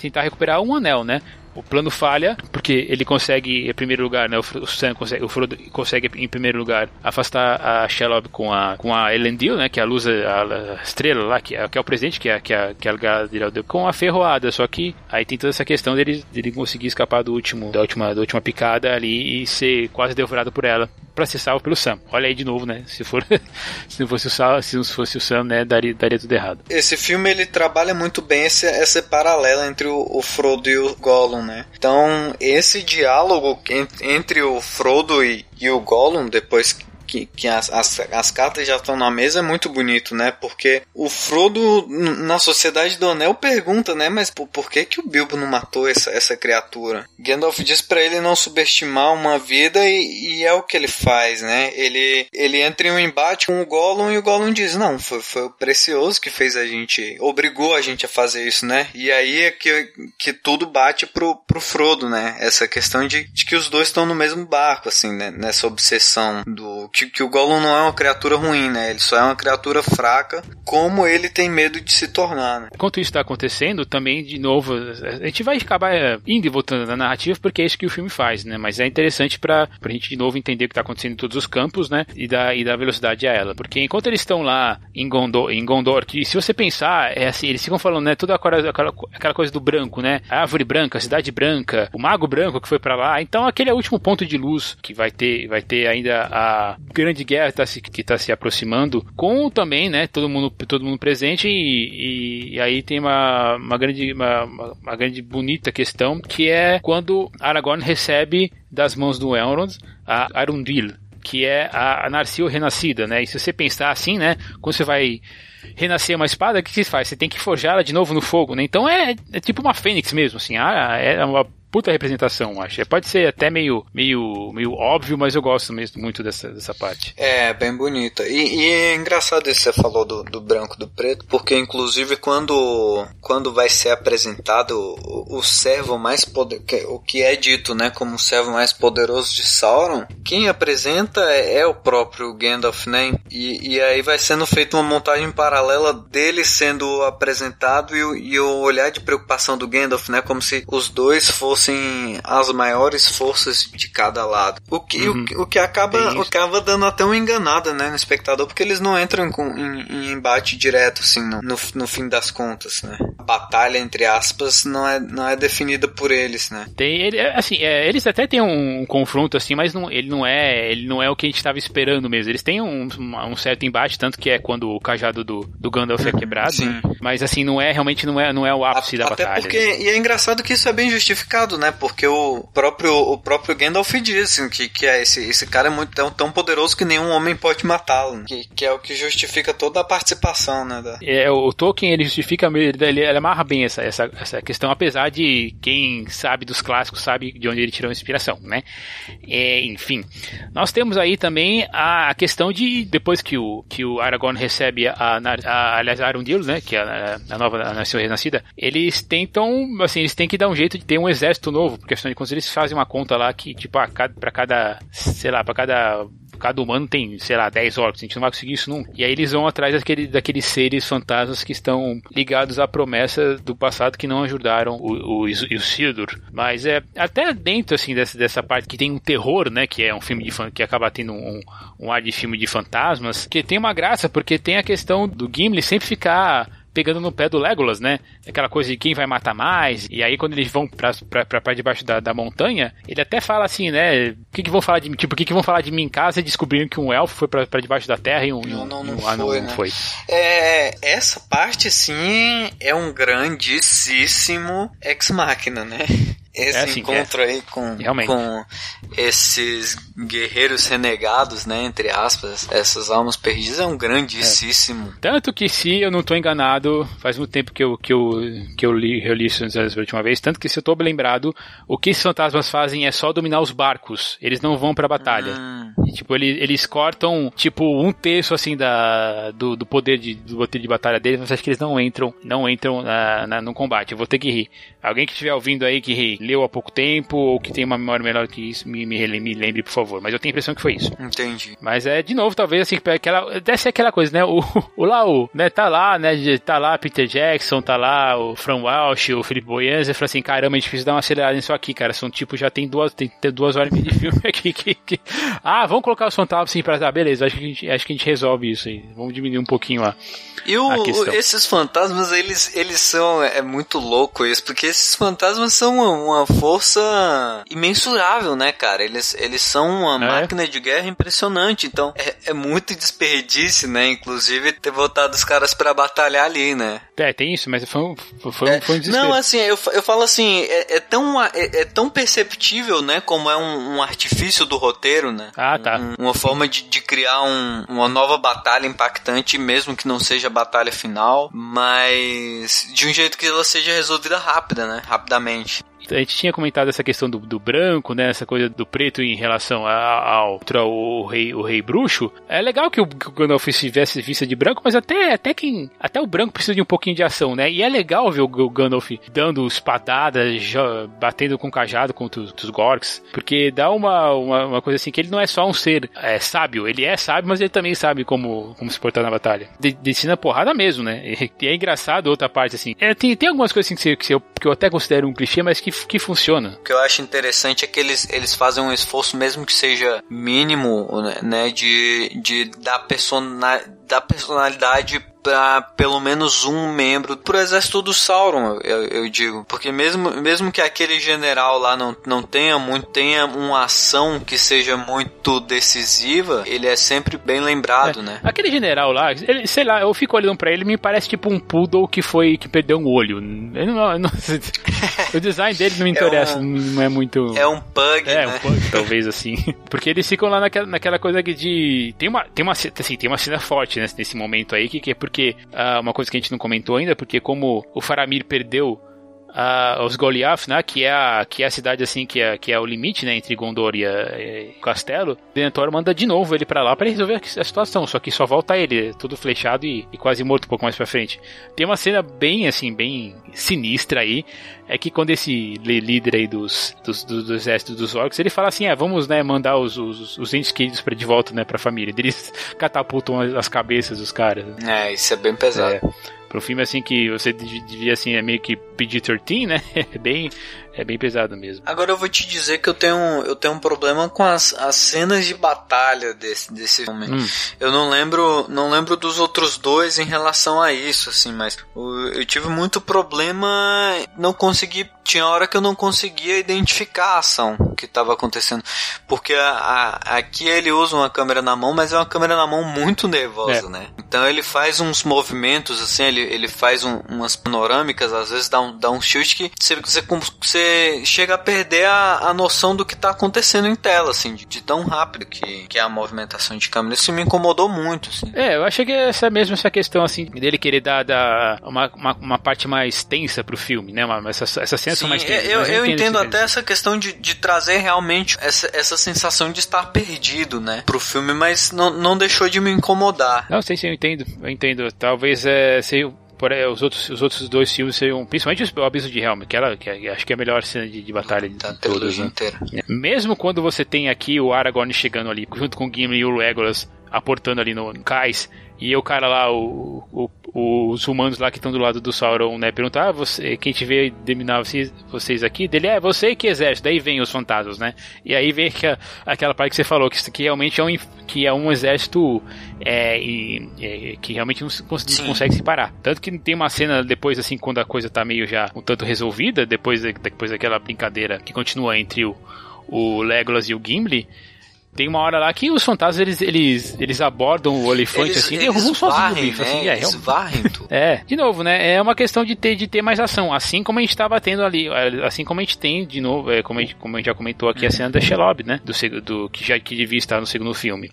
tentar recuperar um anel, né? O plano falha, porque ele consegue, em primeiro lugar, né, o Sam consegue, o Frodo consegue, em primeiro lugar, afastar a Shelob com a, com a Elendil, né, que é a luz, a, a estrela lá, que é, que é o presente que é, que é, que é Galadriel deu, com a ferroada, só que aí tem toda essa questão dele, dele conseguir escapar do último, da última, da última picada ali e ser quase devorado por ela para ser salvo pelo Sam. Olha aí de novo, né? Se for se não fosse o Sam, se não fosse o Sam, né, daria, daria tudo errado. Esse filme ele trabalha muito bem esse, esse paralelo entre o, o Frodo e o Gollum, né? Então, esse diálogo entre o Frodo e, e o Gollum, depois que, que as, as, as, cartas já estão na mesa é muito bonito, né? Porque o Frodo, na Sociedade do Anel, pergunta, né? Mas por, por que, que o Bilbo não matou essa, essa criatura? Gandalf diz para ele não subestimar uma vida e, e, é o que ele faz, né? Ele, ele entra em um embate com o Gollum e o Gollum diz, não, foi, foi o Precioso que fez a gente, obrigou a gente a fazer isso, né? E aí é que, que tudo bate pro, pro Frodo, né? Essa questão de, de que os dois estão no mesmo barco, assim, né? Nessa obsessão do que o Gollum não é uma criatura ruim, né? Ele só é uma criatura fraca, como ele tem medo de se tornar, né? Enquanto isso está acontecendo, também, de novo, a gente vai acabar é, indo e voltando na narrativa, porque é isso que o filme faz, né? Mas é interessante para a gente, de novo, entender o que está acontecendo em todos os campos, né? E da, e da velocidade a ela. Porque enquanto eles estão lá em Gondor, em Gondor, que se você pensar, é assim, eles ficam falando, né? Toda aquela, aquela, aquela coisa do branco, né? A árvore branca, a cidade branca, o mago branco que foi para lá. Então, aquele é o último ponto de luz que vai ter, vai ter ainda a grande guerra tá se, que está se aproximando, com também, né? Todo mundo, todo mundo presente e, e aí tem uma, uma grande, uma, uma grande bonita questão que é quando Aragorn recebe das mãos do Elrond a Arundil, que é a, a renascida, né? E se você pensar assim, né? Quando você vai renascer uma espada, o que você faz? Você tem que forjá-la de novo no fogo, né? Então é, é tipo uma fênix mesmo, assim. Ah, é uma puta representação, acho. Pode ser até meio, meio, meio óbvio, mas eu gosto mesmo muito dessa, dessa parte. É, bem bonita. E, e é engraçado isso que você falou do, do branco do preto, porque inclusive quando, quando vai ser apresentado o, o servo mais poder, o que é dito, né, como o servo mais poderoso de Sauron, quem apresenta é, é o próprio Gandalf, né? E, e aí vai sendo feita uma montagem paralela dele sendo apresentado e, e o olhar de preocupação do Gandalf, né, como se os dois fossem fossem as maiores forças de cada lado. O que, uhum. o, o, que acaba, acaba dando até uma enganada né, no espectador, porque eles não entram com, em, em embate direto, assim, no, no, no, fim das contas, né? Batalha, entre aspas, não é, não é definida por eles, né? Tem, ele, é, assim, é, eles até têm um, confronto, assim, mas não, ele, não é, ele não é o que a gente estava esperando mesmo. Eles têm um, um, certo embate, tanto que é quando o cajado do, do Gandalf é quebrado, Sim. mas assim, não é, realmente não é, não é o ápice a, da até batalha. Porque, e é engraçado que isso é bem justificado né? Porque o próprio, o próprio Gandalf diz assim, que, que é esse, esse cara é muito tão, tão poderoso que nenhum homem pode matá-lo. Né? Que, que é o que justifica toda a participação, né? Da... É, o Tolkien ele justifica, ele, ele amarra bem essa, essa, essa questão, apesar de quem sabe dos clássicos sabe de onde ele tirou a inspiração, né? É, enfim, nós temos aí também a, a, questão de depois que o, que o Aragorn recebe a, a, aliás, Arundel, né? Que é a, a nova a nação renascida, eles tentam, assim, eles têm que dar um jeito de ter um exército novo, porque afinal de contas eles fazem uma conta lá que, tipo, a cada, sei lá, pra cada cada humano tem, sei lá, 10 orcs, a gente não vai conseguir isso nunca. E aí eles vão atrás daquele, daqueles seres fantasmas que estão ligados à promessa do passado que não ajudaram o, o, o Sildur. Mas é até dentro, assim, dessa, dessa parte que tem um terror, né, que é um filme de que acaba tendo um, um ar de filme de fantasmas, que tem uma graça, porque tem a questão do Gimli sempre ficar pegando no pé do Legolas, né? Aquela coisa de quem vai matar mais. E aí, quando eles vão pra, pra, pra, pra debaixo da, da montanha, ele até fala assim, né? O que, que vão falar de mim? Tipo, o que, que vão falar de mim em casa e descobriram que um elfo foi pra, pra debaixo da terra e um, não, não, não, um, foi, não, né? foi. É, essa parte, sim, é um grandíssimo ex-máquina, né? Esse é assim, encontro é. aí com, com esses guerreiros renegados, né, entre aspas, essas almas perdidas é um grandíssimo. É. Tanto que se eu não estou enganado, faz muito tempo que eu que eu que eu li, eu li isso a última vez, tanto que se eu estou lembrado, o que esses fantasmas fazem é só dominar os barcos. Eles não vão para a batalha. Hum. E, tipo, eles, eles cortam tipo um terço assim da do, do poder de do poder de batalha deles, mas acho que eles não entram, não entram na, na, no combate. Eu vou ter que rir. Alguém que estiver ouvindo aí que ri, leu há pouco tempo ou que tem uma memória melhor que isso, me, me, me lembre, por favor. Mas eu tenho a impressão que foi isso. Entendi. Mas é, de novo, talvez assim, aquela, deve ser aquela coisa, né? O, o o, né, tá lá, né? Tá lá Peter Jackson, tá lá o Fran Walsh, o Felipe Boyanza, fala assim, caramba, a gente precisa dar uma acelerada nisso aqui, cara. São tipo, já tem duas, tem, tem duas horas de filme aqui. Que, que... Ah, vamos colocar os fantasmas assim pra. Ah, beleza, acho que, a gente, acho que a gente resolve isso aí. Vamos diminuir um pouquinho lá. E o, esses fantasmas, eles, eles são. É muito louco isso, porque esses fantasmas são uma, força imensurável, né, cara? Eles, eles são uma é. máquina de guerra impressionante. Então, é, é muito desperdício, né? Inclusive, ter botado os caras para batalhar ali, né? É, tem isso, mas foi, foi, foi, é, foi um Não, assim, eu, eu falo assim, é, é tão, é, é, tão perceptível, né? Como é um, um, artifício do roteiro, né? Ah, tá. Um, uma forma de, de criar um, uma nova batalha impactante, mesmo que não seja a batalha final, mas de um jeito que ela seja resolvida rápida, né? Rapidamente a gente tinha comentado essa questão do, do branco, né? Essa coisa do preto em relação ao, ao o rei, o rei bruxo. É legal que o, que o Gandalf tivesse vista de branco, mas até, até quem. Até o branco precisa de um pouco pouquinho de ação, né? E é legal ver o, Gandalf dando espadadas, batendo com cajado contra os, Gorks, porque dá uma, uma, uma, coisa assim que ele não é só um ser é, sábio, ele é sábio, mas ele também sabe como, como se portar na batalha. De, descina porrada mesmo, né? E, e, é engraçado outra parte, assim. É, tem, tem algumas coisas assim que, eu, que eu até considero um clichê, mas que, que funciona. O que eu acho interessante é que eles, eles fazem um esforço, mesmo que seja mínimo, né, de, de dar, persona, dar personalidade para pelo menos um membro pro exército do Sauron, eu, eu, digo. Porque mesmo, mesmo que aquele general lá não, não tenha muito, tenha uma ação que seja muito decisiva, ele é sempre bem lembrado, é. né? Aquele general lá, ele, sei lá, eu fico olhando para ele, me parece tipo um poodle que foi que perdeu um olho. Não, não, o design dele não me interessa, é uma, não é muito. É um pug, É, né? um pug, talvez assim. Porque eles ficam lá naquela, naquela coisa de tem uma tem uma assim, tem uma cena forte nesse, nesse momento aí que, que é porque uh, uma coisa que a gente não comentou ainda, porque como o Faramir perdeu uh, os Goliath, né, que é a que é a cidade assim que é que é o limite, né, entre Gondor e, e o castelo, Denethor manda de novo ele para lá para resolver a situação, só que só volta ele, todo flechado e, e quase morto um pouco mais para frente. Tem uma cena bem assim, bem sinistra aí, é que quando esse líder aí dos, dos, dos, do exército dos orcs, ele fala assim, é, vamos, né, mandar os, os, os entes queridos pra, de volta, né, pra família. Eles catapultam as, as cabeças dos caras. É, isso é bem pesado. É, pro filme, assim, que você devia, assim, é meio que pedir 13 né, é bem, é bem pesado mesmo. Agora eu vou te dizer que eu tenho, eu tenho um problema com as, as cenas de batalha desse, desse filme. Hum. Eu não lembro, não lembro dos outros dois em relação a isso, assim, mas eu, eu tive muito problema, não consegui tinha hora que eu não conseguia identificar a ação que estava acontecendo. Porque a, a, aqui ele usa uma câmera na mão, mas é uma câmera na mão muito nervosa, é. né? Então ele faz uns movimentos, assim, ele, ele faz um, umas panorâmicas, às vezes dá um, dá um chute que você, você, você chega a perder a, a noção do que está acontecendo em tela, assim, de, de, tão rápido que, que é a movimentação de câmera. Isso me incomodou muito, assim. É, eu achei que essa mesmo essa questão, assim, dele querer dar, dar uma, uma, uma parte mais tensa pro filme, né? Uma, essa, essa Sim, mais tensas, eu, eu, entendo até essa questão de, de trazer realmente essa, essa sensação de estar perdido, né, pro filme, mas não, não deixou de me incomodar. Não, sei se eu entendo, eu entendo. Talvez é, seja por, é, os, outros, os outros dois filmes seriam, principalmente o Abismo de Helm, que, que acho que é a melhor cena de, de batalha de todas. Né? Inteira. Mesmo quando você tem aqui o Aragorn chegando ali, junto com o Gimli e o Legolas aportando ali no, no cais, e o cara lá, o, o, os humanos lá que estão do lado do Sauron, né? Perguntar, ah, você, quem te veio dominar vocês, vocês aqui? Dele, é você que exército. Daí vem os fantasmas, né? E aí vem que, aquela parte que você falou, que aqui realmente é um, que é um exército é, e, é, que realmente não, não consegue se parar. Tanto que tem uma cena depois, assim, quando a coisa tá meio já um tanto resolvida, depois, depois daquela brincadeira que continua entre o, o Legolas e o Gimli, tem uma hora lá que os fantasmas eles, eles, eles abordam o elefante eles, assim e derrubam sozinho o bicho. Assim, né? Assim, é, eles varrem tudo. É, de novo, né? É uma questão de ter, de ter mais ação. Assim como a gente estava tendo ali, é, assim como a gente tem, de novo, é, como, a gente, como a gente já comentou aqui, a cena da Shelob, né? Do, do, que já que devia estar no segundo filme.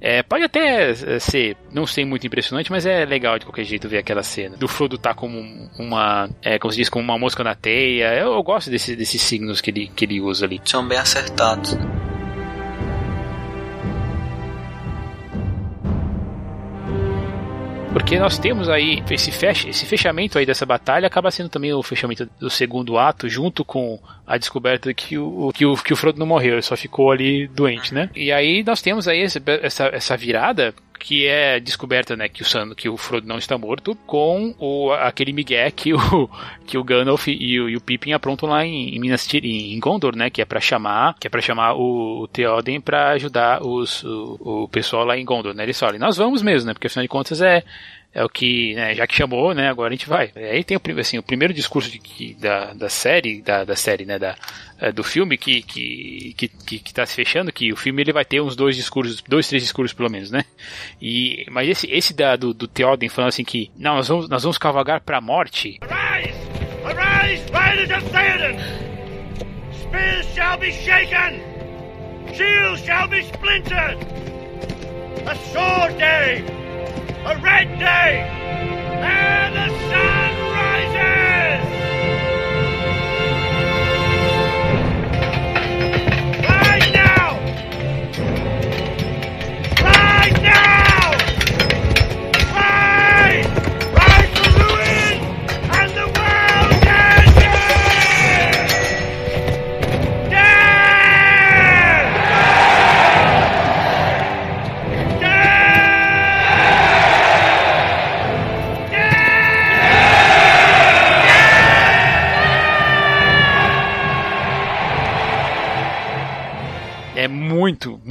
É, pode até é, ser, não sei, muito impressionante, mas é legal de qualquer jeito ver aquela cena. Do Frodo tá como uma, é, como se diz, como uma mosca na teia. Eu, eu gosto desse, desses signos que ele, que ele usa ali. São bem acertados. Porque nós temos aí esse, fecha, esse fechamento aí dessa batalha acaba sendo também o fechamento do segundo ato, junto com a descoberta que o, que o, que o Frodo não morreu, ele só ficou ali doente, né? E aí nós temos aí essa, essa virada que é descoberta, né, que o Sam, que o Frodo não está morto, com o, aquele migué que o, que o Gandalf e o, e o Pippin aprontam lá em, em Minas Tirith, em Gondor, né, que é para chamar, que é para chamar o, o Theoden para ajudar os, o, o pessoal lá em Gondor, né? Eles falam, nós vamos mesmo, né? Porque afinal de contas é é o que, né, já que chamou, né, agora a gente vai. Aí tem o, assim, o primeiro discurso de, da, da série, da, da série, né, da, é, do filme que, que, que, que, que tá se fechando, que o filme ele vai ter uns dois discursos, dois, três discursos pelo menos, né? E, mas esse, esse da, do, do Theoden falando assim que, não, nós vamos, nós vamos cavalgar pra morte. Arise! Arise, riders of Theoden! Spears shall be shaken! Shields shall be splintered! A sword day! A red day, and the sun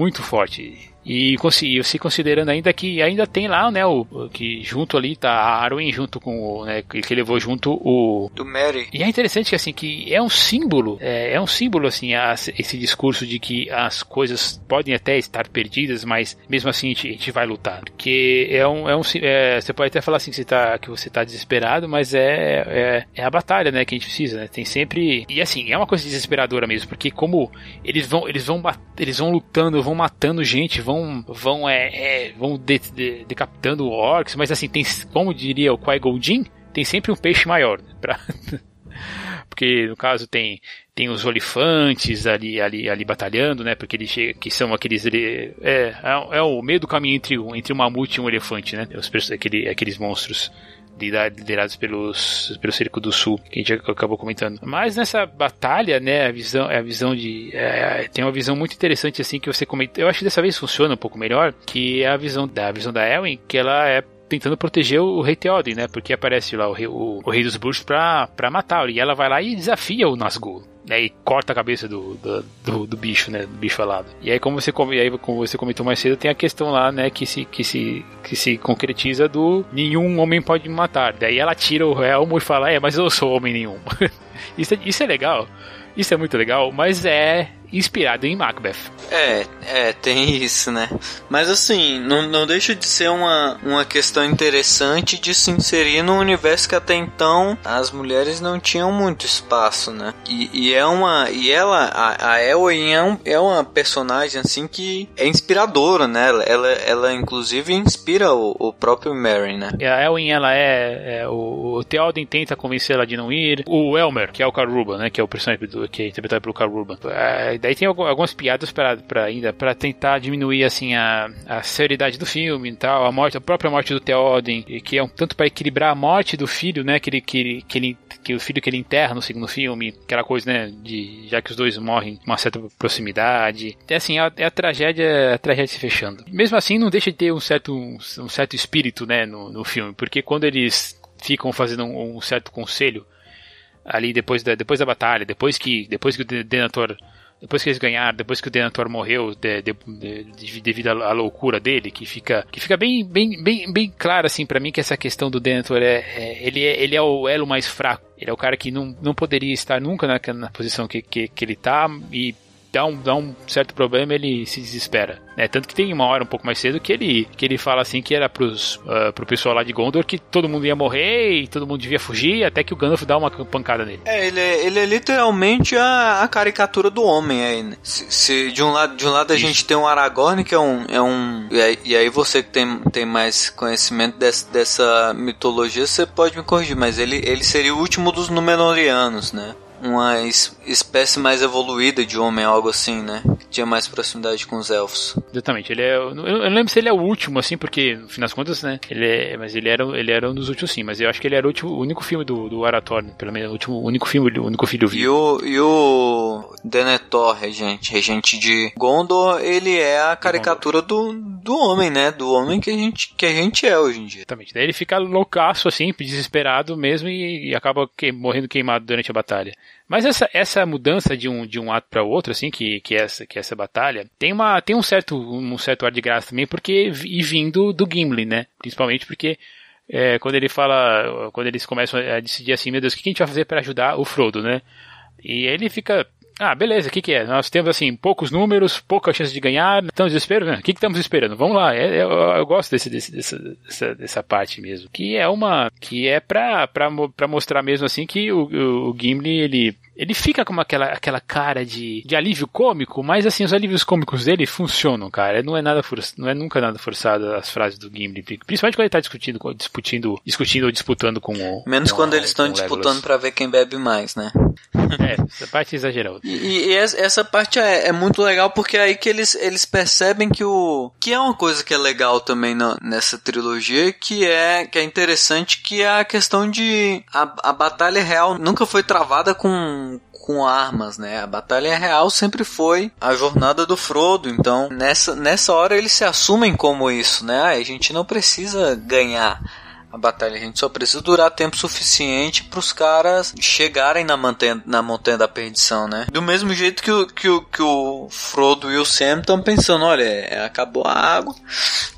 muito, forte. E se considerando ainda que ainda tem lá, né, o, que junto ali tá a Arwen junto com o, né, que levou junto o do Mary. E é interessante que assim que é um símbolo, é, é um símbolo assim a, esse discurso de que as coisas podem até estar perdidas, mas mesmo assim a gente, a gente vai lutar. Porque é um, é um é, você pode até falar assim que você tá que você tá desesperado, mas é, é, é a batalha, né, que a gente precisa, né? Tem sempre e assim é uma coisa desesperadora mesmo, porque como eles vão eles vão eles vão lutando, vão matando gente, vão vão vão é, é vão de, de, decapitando orcs, mas assim tem como diria o Qui-Gon tem sempre um peixe maior, né, pra... porque no caso tem tem os olifantes ali ali ali batalhando, né? Porque eles chega, que são aqueles ele, é, é, é o meio do caminho entre entre um mamute e um elefante, né? Os aquele, aqueles monstros liderados pelos pelo Cerco do Sul, que a gente acabou comentando. Mas nessa batalha, né, a visão é a visão de é, tem uma visão muito interessante assim que você comenta. Eu acho que dessa vez funciona um pouco melhor, que é a visão da a visão da Elwin, que ela é tentando proteger o rei Theoden, né? Porque aparece lá o rei, o, o rei dos bruxos pra, pra matá-lo. E ela vai lá e desafia o Nazgûl. Né, e corta a cabeça do, do, do, do, bicho, né? Do bicho alado. E aí, como você, aí, como você comentou mais cedo, tem a questão lá, né? Que se, que se, que se concretiza do nenhum homem pode me matar. Daí ela tira o elmo e fala, é, mas eu sou homem nenhum. isso, é, isso é legal. Isso é muito legal, mas é inspirado em Macbeth. É, é, tem isso, né? Mas assim, não, não deixa de ser uma, uma questão interessante de se inserir num universo que até então as mulheres não tinham muito espaço, né? E, e é uma. E ela, a, a Elwyn é, um, é uma personagem assim que é inspiradora, né? Ela, ela, ela inclusive inspira o, o próprio Merry, né? E a Elwyn, ela é. é o, o Theoden tenta convencer ela de não ir. O Elmer, que é o Caruba, né? Que é o personagem do, que é interpretado pelo Caruba. É, daí tem algumas piadas para ainda para tentar diminuir assim a, a seriedade do filme e tal, a morte, a própria morte do Theoden, que é um tanto para equilibrar a morte do filho, né, que ele, que, que ele que o filho que ele enterra no segundo filme, aquela coisa, né, de já que os dois morrem uma certa proximidade. É assim, é, é a tragédia, a tragédia se fechando. Mesmo assim, não deixa de ter um certo um, certo espírito, né, no, no filme, porque quando eles ficam fazendo um, um certo conselho ali depois da, depois da batalha, depois que depois que o Denethor depois que eles ganharam, depois que o Denethor morreu, de, de, de, devido à, loucura dele, que fica, que fica bem, bem, bem, bem claro assim para mim que essa questão do Denethor é, é, ele é, ele é o elo mais fraco. Ele é o cara que não, não poderia estar nunca na, na posição que, que, que ele tá e dá um, dá um certo problema, ele se desespera. Né? Tanto que tem uma hora um pouco mais cedo que ele, que ele fala assim que era pros, uh, pro pessoal lá de Gondor que todo mundo ia morrer e todo mundo devia fugir, até que o Gandalf dá uma pancada nele. É, ele é, ele é literalmente a, a caricatura do homem aí, né? Se, se, de, um lado, de um lado a Isso. gente tem um Aragorn, que é um. É um e, aí, e aí você que tem, tem mais conhecimento desse, dessa mitologia, você pode me corrigir, mas ele, ele seria o último dos Númenóreanos, né? Uma espécie mais evoluída de homem, algo assim, né? Que tinha mais proximidade com os elfos. Exatamente. Ele é, eu não lembro se ele é o último, assim, porque no fim das contas, né? Ele é, mas ele era, ele era um dos últimos, sim. Mas eu acho que ele era o, último, o único filme do, do Arathorn, pelo menos o último, único filme, o único filho vivo. E o, e o Denethor, regente, regente de Gondor, ele é a caricatura do, do homem, né? Do homem que a gente, que a gente é hoje em dia. Exatamente. Daí ele fica loucaço, assim, desesperado mesmo e, e acaba que, morrendo queimado durante a batalha. Mas essa, essa mudança de um, de um ato para outro, assim, que, que, essa, que essa batalha, tem, uma, tem um, certo, um certo ar de graça também, porque e vindo do Gimli, né? Principalmente porque é, quando ele fala, quando eles começam a decidir assim, meu Deus, o que a gente vai fazer para ajudar o Frodo, né? E ele fica ah, beleza, o que, que é? Nós temos, assim, poucos números, pouca chance de ganhar, estamos desesperando? O que, que estamos esperando? Vamos lá, é, é, eu, eu, gosto desse, desse, dessa, dessa, dessa, parte mesmo. Que é uma. que é pra, pra, pra mostrar mesmo, assim, que o, o, o Gimli, ele ele fica com aquela, aquela cara de, de alívio cômico, mas assim, os alívios cômicos dele funcionam, cara. Não é nada for, não é nunca nada forçado as frases do Gimli, principalmente quando ele tá discutindo, discutindo, discutindo ou disputando com o. Menos com quando a, eles estão disputando para ver quem bebe mais, né? É, essa parte é exagerou. E, e, essa parte é, é, muito legal porque é aí que eles, eles percebem que o. que é uma coisa que é legal também no, nessa trilogia, que é, que é interessante, que é a questão de. A, a batalha real nunca foi travada com com armas, né? A batalha real sempre foi a jornada do Frodo. Então, nessa, nessa hora eles se assumem como isso, né? Ah, a gente não precisa ganhar a batalha. A gente só precisa durar tempo suficiente para os caras chegarem na montanha, na montanha da perdição, né? Do mesmo jeito que o, que o, que o Frodo e o Sam estão pensando, olha, é, acabou a água,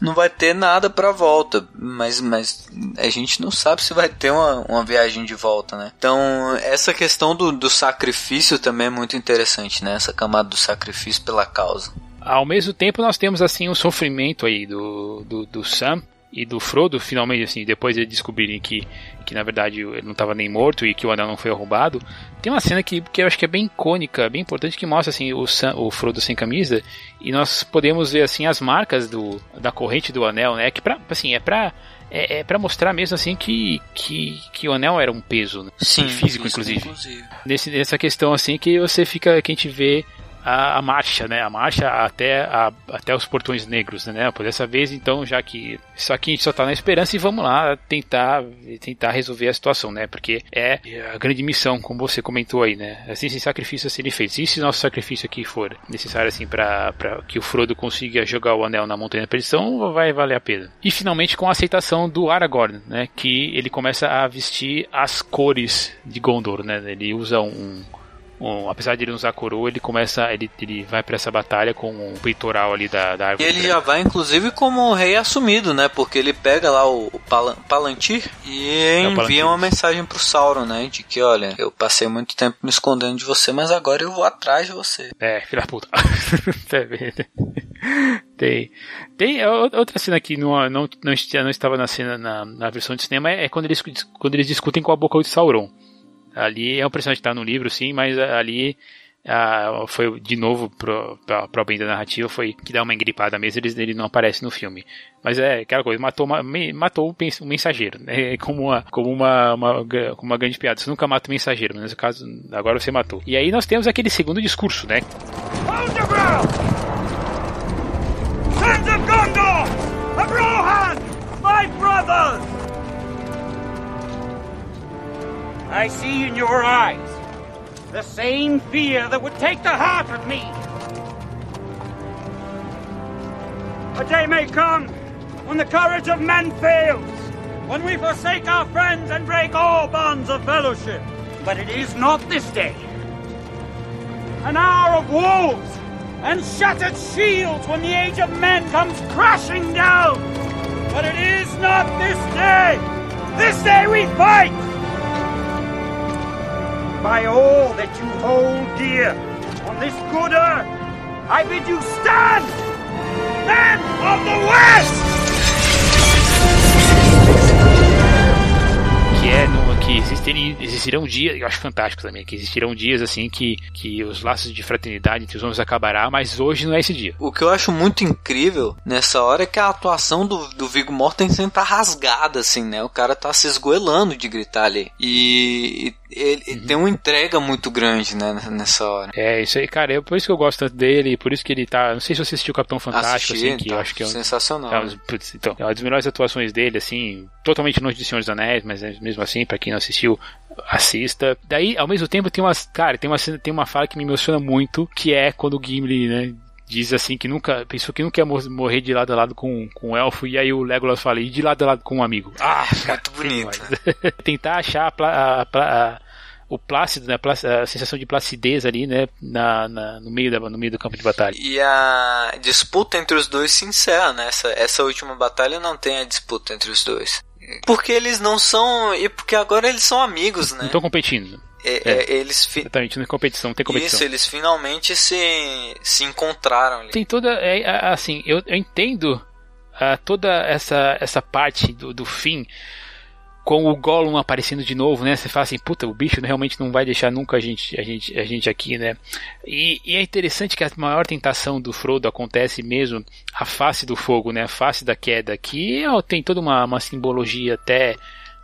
não vai ter nada para volta, mas, mas a gente não sabe se vai ter uma, uma viagem de volta, né? Então essa questão do, do sacrifício também é muito interessante, né? Essa camada do sacrifício pela causa. Ao mesmo tempo nós temos assim um sofrimento aí do, do, do Sam e do Frodo, finalmente, assim, depois de descobrirem que, que na verdade ele não estava nem morto e que o anel não foi roubado, tem uma cena que, que eu acho que é bem icônica, bem importante, que mostra assim o, Sam, o Frodo sem camisa e nós podemos ver assim as marcas do, da corrente do anel, né? Que pra, assim, é pra é, é para mostrar mesmo assim que, que, que o anel era um peso né? Sim, físico, inclusive. inclusive. Nesse, nessa questão assim que você fica, que a gente vê a, a, marcha, né? A marcha até, a, até os portões negros, né? Por dessa vez, então, já que isso aqui a gente só tá na esperança e vamos lá tentar tentar resolver a situação, né? Porque é a grande missão, como você comentou aí, né? Assim, sem sacrifício serem feitos. E se nosso sacrifício aqui for necessário, assim, para que o Frodo consiga jogar o anel na Montanha da Perdição, vai valer a pena. E finalmente com a aceitação do Aragorn, né? Que ele começa a vestir as cores de Gondor, né? Ele usa um um, apesar de ele usar a coroa, ele começa, ele, ele vai para essa batalha com o um peitoral ali da, da árvore. E ele já vai, inclusive, como rei assumido, né? Porque ele pega lá o, o Palantir e é envia uma mensagem pro Sauron, né? De que, olha, eu passei muito tempo me escondendo de você, mas agora eu vou atrás de você. É, filha da puta. tem. Tem é outra cena que não, não, não, não estava na cena na, na versão de cinema é quando eles, quando eles discutem com a boca de Sauron. Ali é um personagem que está no livro, sim, mas ali ah, foi de novo para o bem da narrativa foi que dá uma engripada mesmo ele, ele não aparece no filme mas é aquela coisa matou matou o mensageiro né? como uma como uma, uma como uma grande piada você nunca mata o mensageiro mas nesse caso agora você matou e aí nós temos aquele segundo discurso né! Sons of Gondor! Of Rohan! My brothers! I see in your eyes the same fear that would take the heart of me. A day may come when the courage of men fails, when we forsake our friends and break all bonds of fellowship. But it is not this day. An hour of wolves and shattered shields when the age of men comes crashing down. But it is not this day. This day we fight by all that you hold dear on this good earth, I bid you stand, men of the West! Que é no, que existirem, existirão dias, eu acho fantástico também, que existirão dias assim que, que os laços de fraternidade entre os homens acabará, mas hoje não é esse dia. O que eu acho muito incrível nessa hora é que a atuação do, do Viggo Mortensen tá rasgada, assim, né? O cara tá se esgoelando de gritar ali. E, ele, uhum. tem uma entrega muito grande, né, nessa hora. É, isso aí, cara, é por isso que eu gosto tanto dele, por isso que ele tá. Não sei se você assistiu o Capitão Fantástico, Assisti, assim, que tá, eu acho que é um, sensacional. É um, putz, então, é uma das melhores atuações dele, assim, totalmente longe de Senhor dos Anéis, mas é mesmo assim, para quem não assistiu, assista. Daí, ao mesmo tempo, tem umas. Cara, tem uma, tem uma fala que me emociona muito, que é quando o Gimli, né, diz assim que nunca pensou que nunca ia morrer de lado a lado com, com um elfo e aí o Legolas fala e de lado a lado com um amigo. Ah, muito bonito. Tentar achar a, a, a, o plácido, né, a sensação de placidez ali, né, na, na, no, meio da, no meio do campo de batalha. E a disputa entre os dois se encerra, né? Essa, essa última batalha não tem a disputa entre os dois. Porque eles não são. E porque agora eles são amigos, né? Não estão competindo. É, é. eles fi... Exatamente, não competição, não tem competição. Isso, eles finalmente se, se encontraram ali. Tem toda. É, assim, eu, eu entendo uh, toda essa, essa parte do, do fim com o Gollum aparecendo de novo, né? Você fala assim, puta, o bicho realmente não vai deixar nunca a gente, a gente, a gente aqui, né? E, e, é interessante que a maior tentação do Frodo acontece mesmo a face do fogo, né? A face da queda, que ó, tem toda uma, uma simbologia até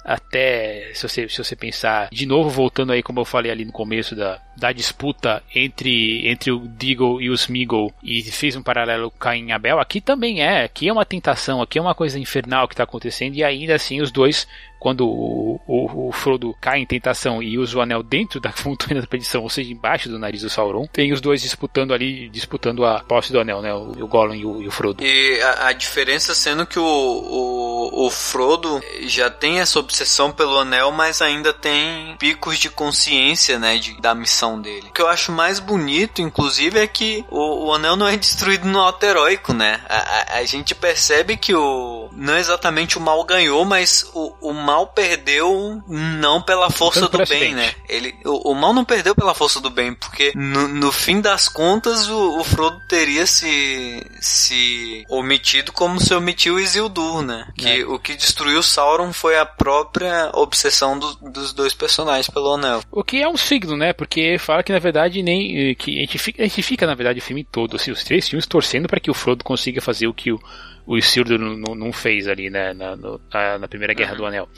até se você, se você pensar de novo voltando aí como eu falei ali no começo da, da disputa entre, entre o Deagle e o Smeagol e fez um paralelo com Caim e Abel aqui também é aqui é uma tentação aqui é uma coisa infernal que está acontecendo e ainda assim os dois quando o, o, o, Frodo cai em tentação e usa o anel dentro da montanha da perdição, ou seja, embaixo do nariz do Sauron, tem os dois disputando ali, disputando a posse do anel, né? O, o Gollum e o, e Frodo. E a, a, diferença sendo que o, o, o Frodo já tem essa obsessão pelo anel, mas ainda tem picos de consciência, né, de, da missão dele. O que eu acho mais bonito, inclusive, é que o, o anel não é destruído no heróico, né? A, a, a, gente percebe que o não exatamente o mal ganhou, mas o, o mal perdeu não pela força do bem, né? Ele, o, o, mal não perdeu pela força do bem, porque no, no fim das contas o, o, Frodo teria se, se omitido como se omitiu Isildur, né? Que é. o que destruiu Sauron foi a própria obsessão do, dos dois personagens pelo anel. O que é um signo, né? Porque fala que na verdade nem que a gente fica, a gente fica na verdade o filme todo, assim, os três filmes torcendo para que o Frodo consiga fazer o que o o Isildur não, não, fez ali né, na, na, na Primeira Guerra uhum. do Anel.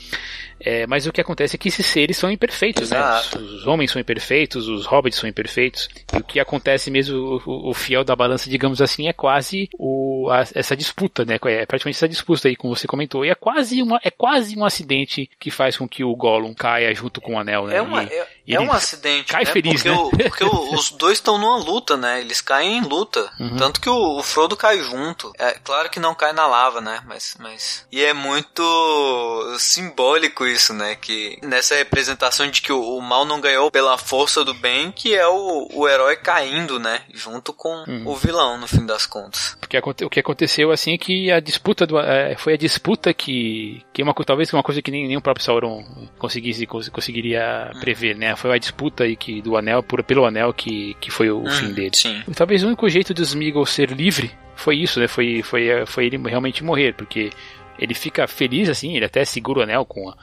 É, mas o que acontece é que esses seres são imperfeitos, né? Os, os, homens são imperfeitos, os hobbits são imperfeitos. E o que acontece mesmo, o, o fiel da balança, digamos assim, é quase o, a, essa disputa, né? É praticamente essa disputa aí, como você comentou. E é quase, uma, é quase um acidente que faz com que o Gollum caia junto com o anel, né? É, uma, é, é um acidente. Cai né? feliz, porque né? O, porque os dois estão numa luta, né? Eles caem em luta. Uhum. Tanto que o, o, Frodo cai junto. É claro que não cai na lava, né? Mas, mas. E é muito simbólico isso, né? Que nessa representação de que o, o, mal não ganhou pela força do bem, que é o, o herói caindo, né? Junto com uhum. o vilão, no fim das contas. Porque o que aconteceu, assim, é que a disputa do, é, foi a disputa que, que é uma, talvez uma coisa que nem, nem o próprio Sauron conseguisse, conseguiria uhum. prever, né? Foi a disputa aí que, do anel, por, pelo anel, que, que foi o uhum, fim dele. Sim. Talvez o único jeito do Smeagol ser livre foi isso, né? Foi, foi, foi ele realmente morrer, porque ele fica feliz assim, ele até segura o anel com a,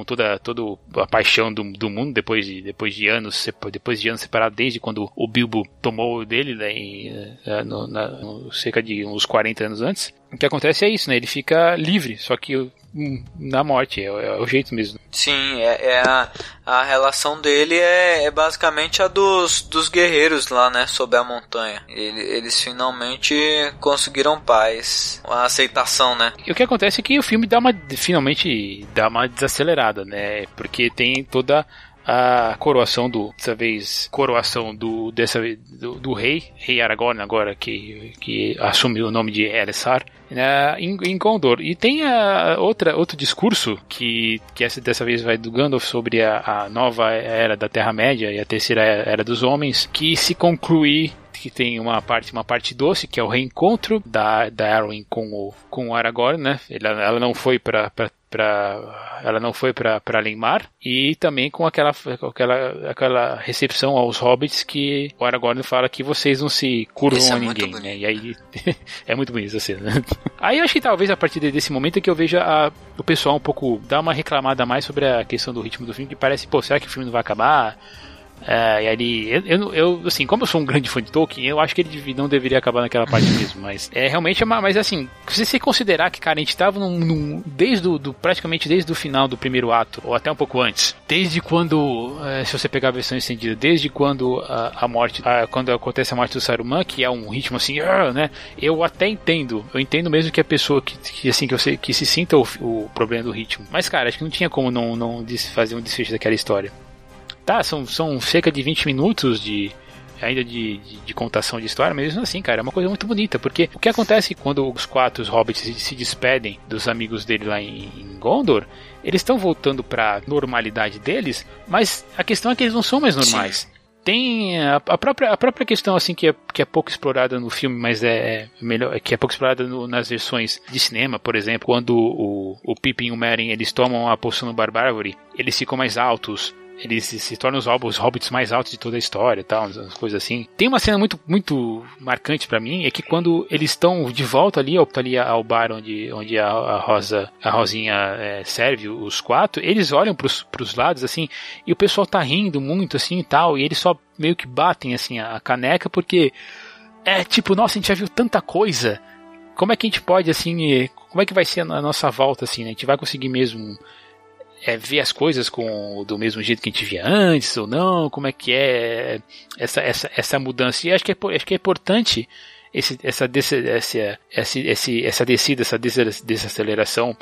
com toda, toda a paixão do, do mundo depois de, depois de anos depois de anos separados desde quando o Bilbo tomou dele né, em, eh, na, cerca de uns 40 anos antes o que acontece é isso né ele fica livre só que na morte, é, é, o jeito mesmo. Sim, é, é a, a relação dele é, é, basicamente a dos, dos guerreiros lá, né, sob a montanha. Ele, eles finalmente conseguiram paz, a aceitação, né. E o que acontece é que o filme dá uma, finalmente, dá uma desacelerada, né, porque tem toda a coroação do dessa vez coroação do dessa do, do rei rei Aragorn agora que que assumiu o nome de Elessar né, em, em Gondor. E tem a outra outro discurso que que essa dessa vez vai do Gandalf sobre a, a nova era da Terra Média e a terceira era dos homens que se conclui que tem uma parte, uma parte doce, que é o reencontro da, da Arwen com o, com o Aragorn, né? Ela, ela não foi para para ela não foi para Lenmar e também com aquela, aquela aquela recepção aos hobbits que o Aragorn fala que vocês não se curvam é a ninguém, né? E aí é muito bonito essa cena. Aí eu acho que talvez a partir desse momento é que eu veja a, o pessoal um pouco dar uma reclamada mais sobre a questão do ritmo do filme, que parece, pô, será que o filme não vai acabar? É, e ali, eu, eu, assim, como eu sou um grande fã de Tolkien, eu acho que ele não deveria acabar naquela parte mesmo, mas é realmente é uma, mas assim, se você considerar que, cara, a gente tava num, num desde do, do, praticamente desde o final do primeiro ato, ou até um pouco antes, desde quando, é, se você pegar a versão estendida, desde quando a, a morte, a, quando acontece a morte do Saruman, que é um ritmo assim, uh, né, eu até entendo, eu entendo mesmo que a pessoa que, que assim, que, você, que se sinta o, o problema do ritmo, mas cara, acho que não tinha como não, não fazer um desfecho daquela história. Tá, são, são cerca de 20 minutos de ainda de, de, de, contação de história, mas mesmo assim, cara, é uma coisa muito bonita, porque o que acontece quando os quatro os hobbits se, se despedem dos amigos dele lá em, em Gondor, eles estão voltando pra normalidade deles, mas a questão é que eles não são mais normais. Sim. Tem a, a, própria, a própria questão assim que é, que é pouco explorada no filme, mas é, é melhor que é pouco explorada no, nas versões de cinema, por exemplo, quando o, o Pippin e o Merry eles tomam a poção no Barbárvore, eles ficam mais altos, eles se, tornam os, os hobbits mais altos de toda a história e tal, as coisas assim. Tem uma cena muito, muito marcante para mim, é que quando eles estão de volta ali ao, ali ao bar onde, onde a, a Rosa, a Rosinha é, serve os quatro, eles olham pros, pros lados assim, e o pessoal tá rindo muito assim e tal, e eles só meio que batem assim a, a caneca porque é tipo, nossa, a gente já viu tanta coisa. Como é que a gente pode assim, como é que vai ser a nossa volta assim, né? A gente vai conseguir mesmo é, ver as coisas com do mesmo jeito que a gente via antes ou não, como é que é essa, essa, essa mudança. E acho que é, acho que é importante esse, essa, essa, essa, essa, essa descida, essa desaceleração,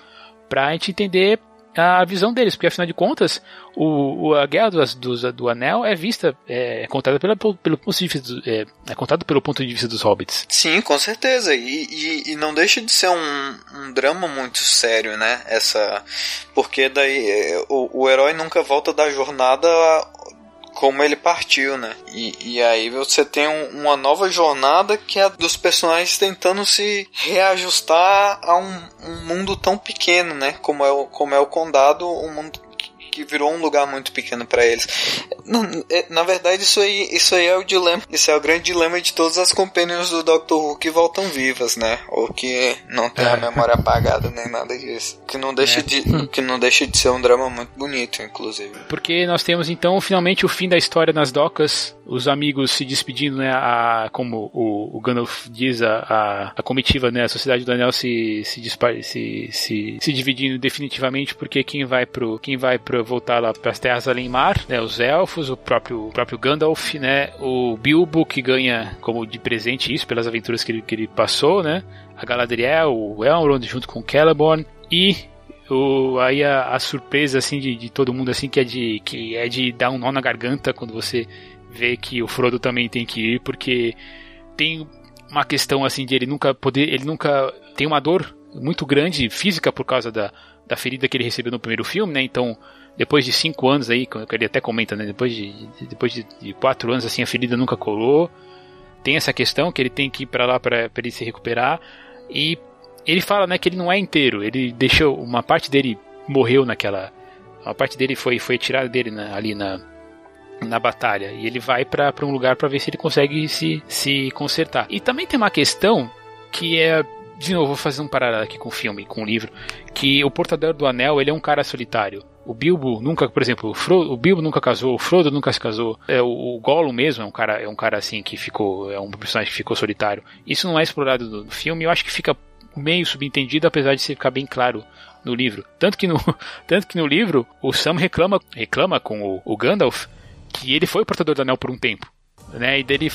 para a gente entender a visão deles, porque afinal de contas, o, o a guerra do, do, Anel é vista, é, é contada pela, pelo ponto de vista, é, é contado pelo ponto de vista dos hobbits. Sim, com certeza. E, e, e não deixa de ser um, um, drama muito sério, né? Essa, porque daí é, o, o herói nunca volta da jornada como ele partiu, né? E, e aí você tem um, uma nova jornada que é dos personagens tentando se reajustar a um, um mundo tão pequeno, né? Como é o, como é o condado, um mundo que virou um lugar muito pequeno para eles. É, na verdade, isso aí, isso aí é o dilema. Isso é o grande dilema de todas as companions do Doctor Who que voltam vivas, né? Ou que não tem a é. memória apagada nem nada disso. Que não deixa é. de, que não deixa de ser um drama muito bonito, inclusive. Porque nós temos então finalmente o fim da história nas docas, os amigos se despedindo, né? A, como o, o Gandalf diz, a, a, a comitiva, né? A sociedade do Anel se se, se, se, se dividindo definitivamente porque quem vai pro quem vai pro voltar lá para as terras além mar, né? Os elfos, o próprio, o próprio Gandalf, né? O Bilbo que ganha como de presente isso pelas aventuras que ele, que ele passou, né? A Galadriel, o Elrond junto com Celeborn e o, aí a, a, surpresa assim de, de todo mundo assim que é de que é de dar um nó na garganta quando você vê que o Frodo também tem que ir porque tem uma questão assim de ele nunca poder ele nunca tem uma dor muito grande física por causa da, da ferida que ele recebeu no primeiro filme né então depois de cinco anos aí, que ele até comenta, né? Depois de, depois de, de quatro anos, assim, a ferida nunca colou. Tem essa questão que ele tem que ir para lá para ele se recuperar. E ele fala, né, que ele não é inteiro. Ele deixou uma parte dele morreu naquela, uma parte dele foi foi tirada dele na, ali na na batalha e ele vai para um lugar para ver se ele consegue se se consertar. E também tem uma questão que é de novo, vou fazer um paralelo aqui com o filme, com o livro, que o portador do anel, ele é um cara solitário. O Bilbo nunca, por exemplo, o, Frodo, o Bilbo nunca casou, o Frodo nunca se casou. É, o, o Gollum mesmo é um cara, é um cara assim que ficou, é um personagem que ficou solitário. Isso não é explorado no, filme, eu acho que fica meio subentendido, apesar de ficar bem claro no livro. Tanto que no, tanto que no livro o Sam reclama, reclama com o, o Gandalf que ele foi o portador do anel por um tempo. Né? E dele,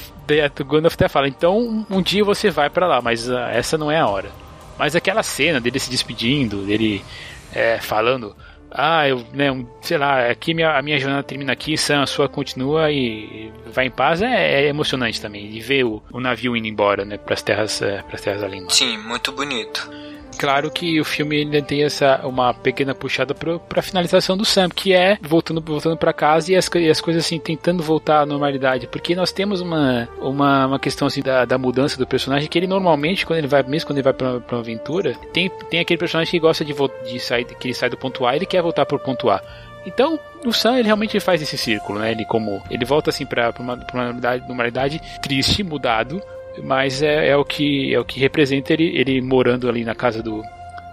o Gandalf até fala: então um dia você vai para lá, mas uh, essa não é a hora. Mas aquela cena dele se despedindo, dele é, falando: ah, eu, né, um, sei lá, aqui minha, a minha jornada termina aqui, Sam, a sua continua e vai em paz, é, é emocionante também. E ver o, o, navio indo embora, né, pras terras, é, pras terras além. Sim, muito bonito. Claro que o filme ainda tem essa uma pequena puxada para a finalização do Sam, que é voltando voltando para casa e as, e as coisas assim tentando voltar à normalidade, porque nós temos uma uma, uma questão assim da, da mudança do personagem que ele normalmente quando ele vai mesmo quando ele vai para uma aventura tem tem aquele personagem que gosta de, de sair que ele sai do ponto A e ele quer voltar para o ponto A. Então, o Sam ele realmente faz esse círculo, né? Ele como ele volta assim para uma, uma normalidade, normalidade triste, mudado, mas é, é, o que é o que representa ele, ele morando ali na casa do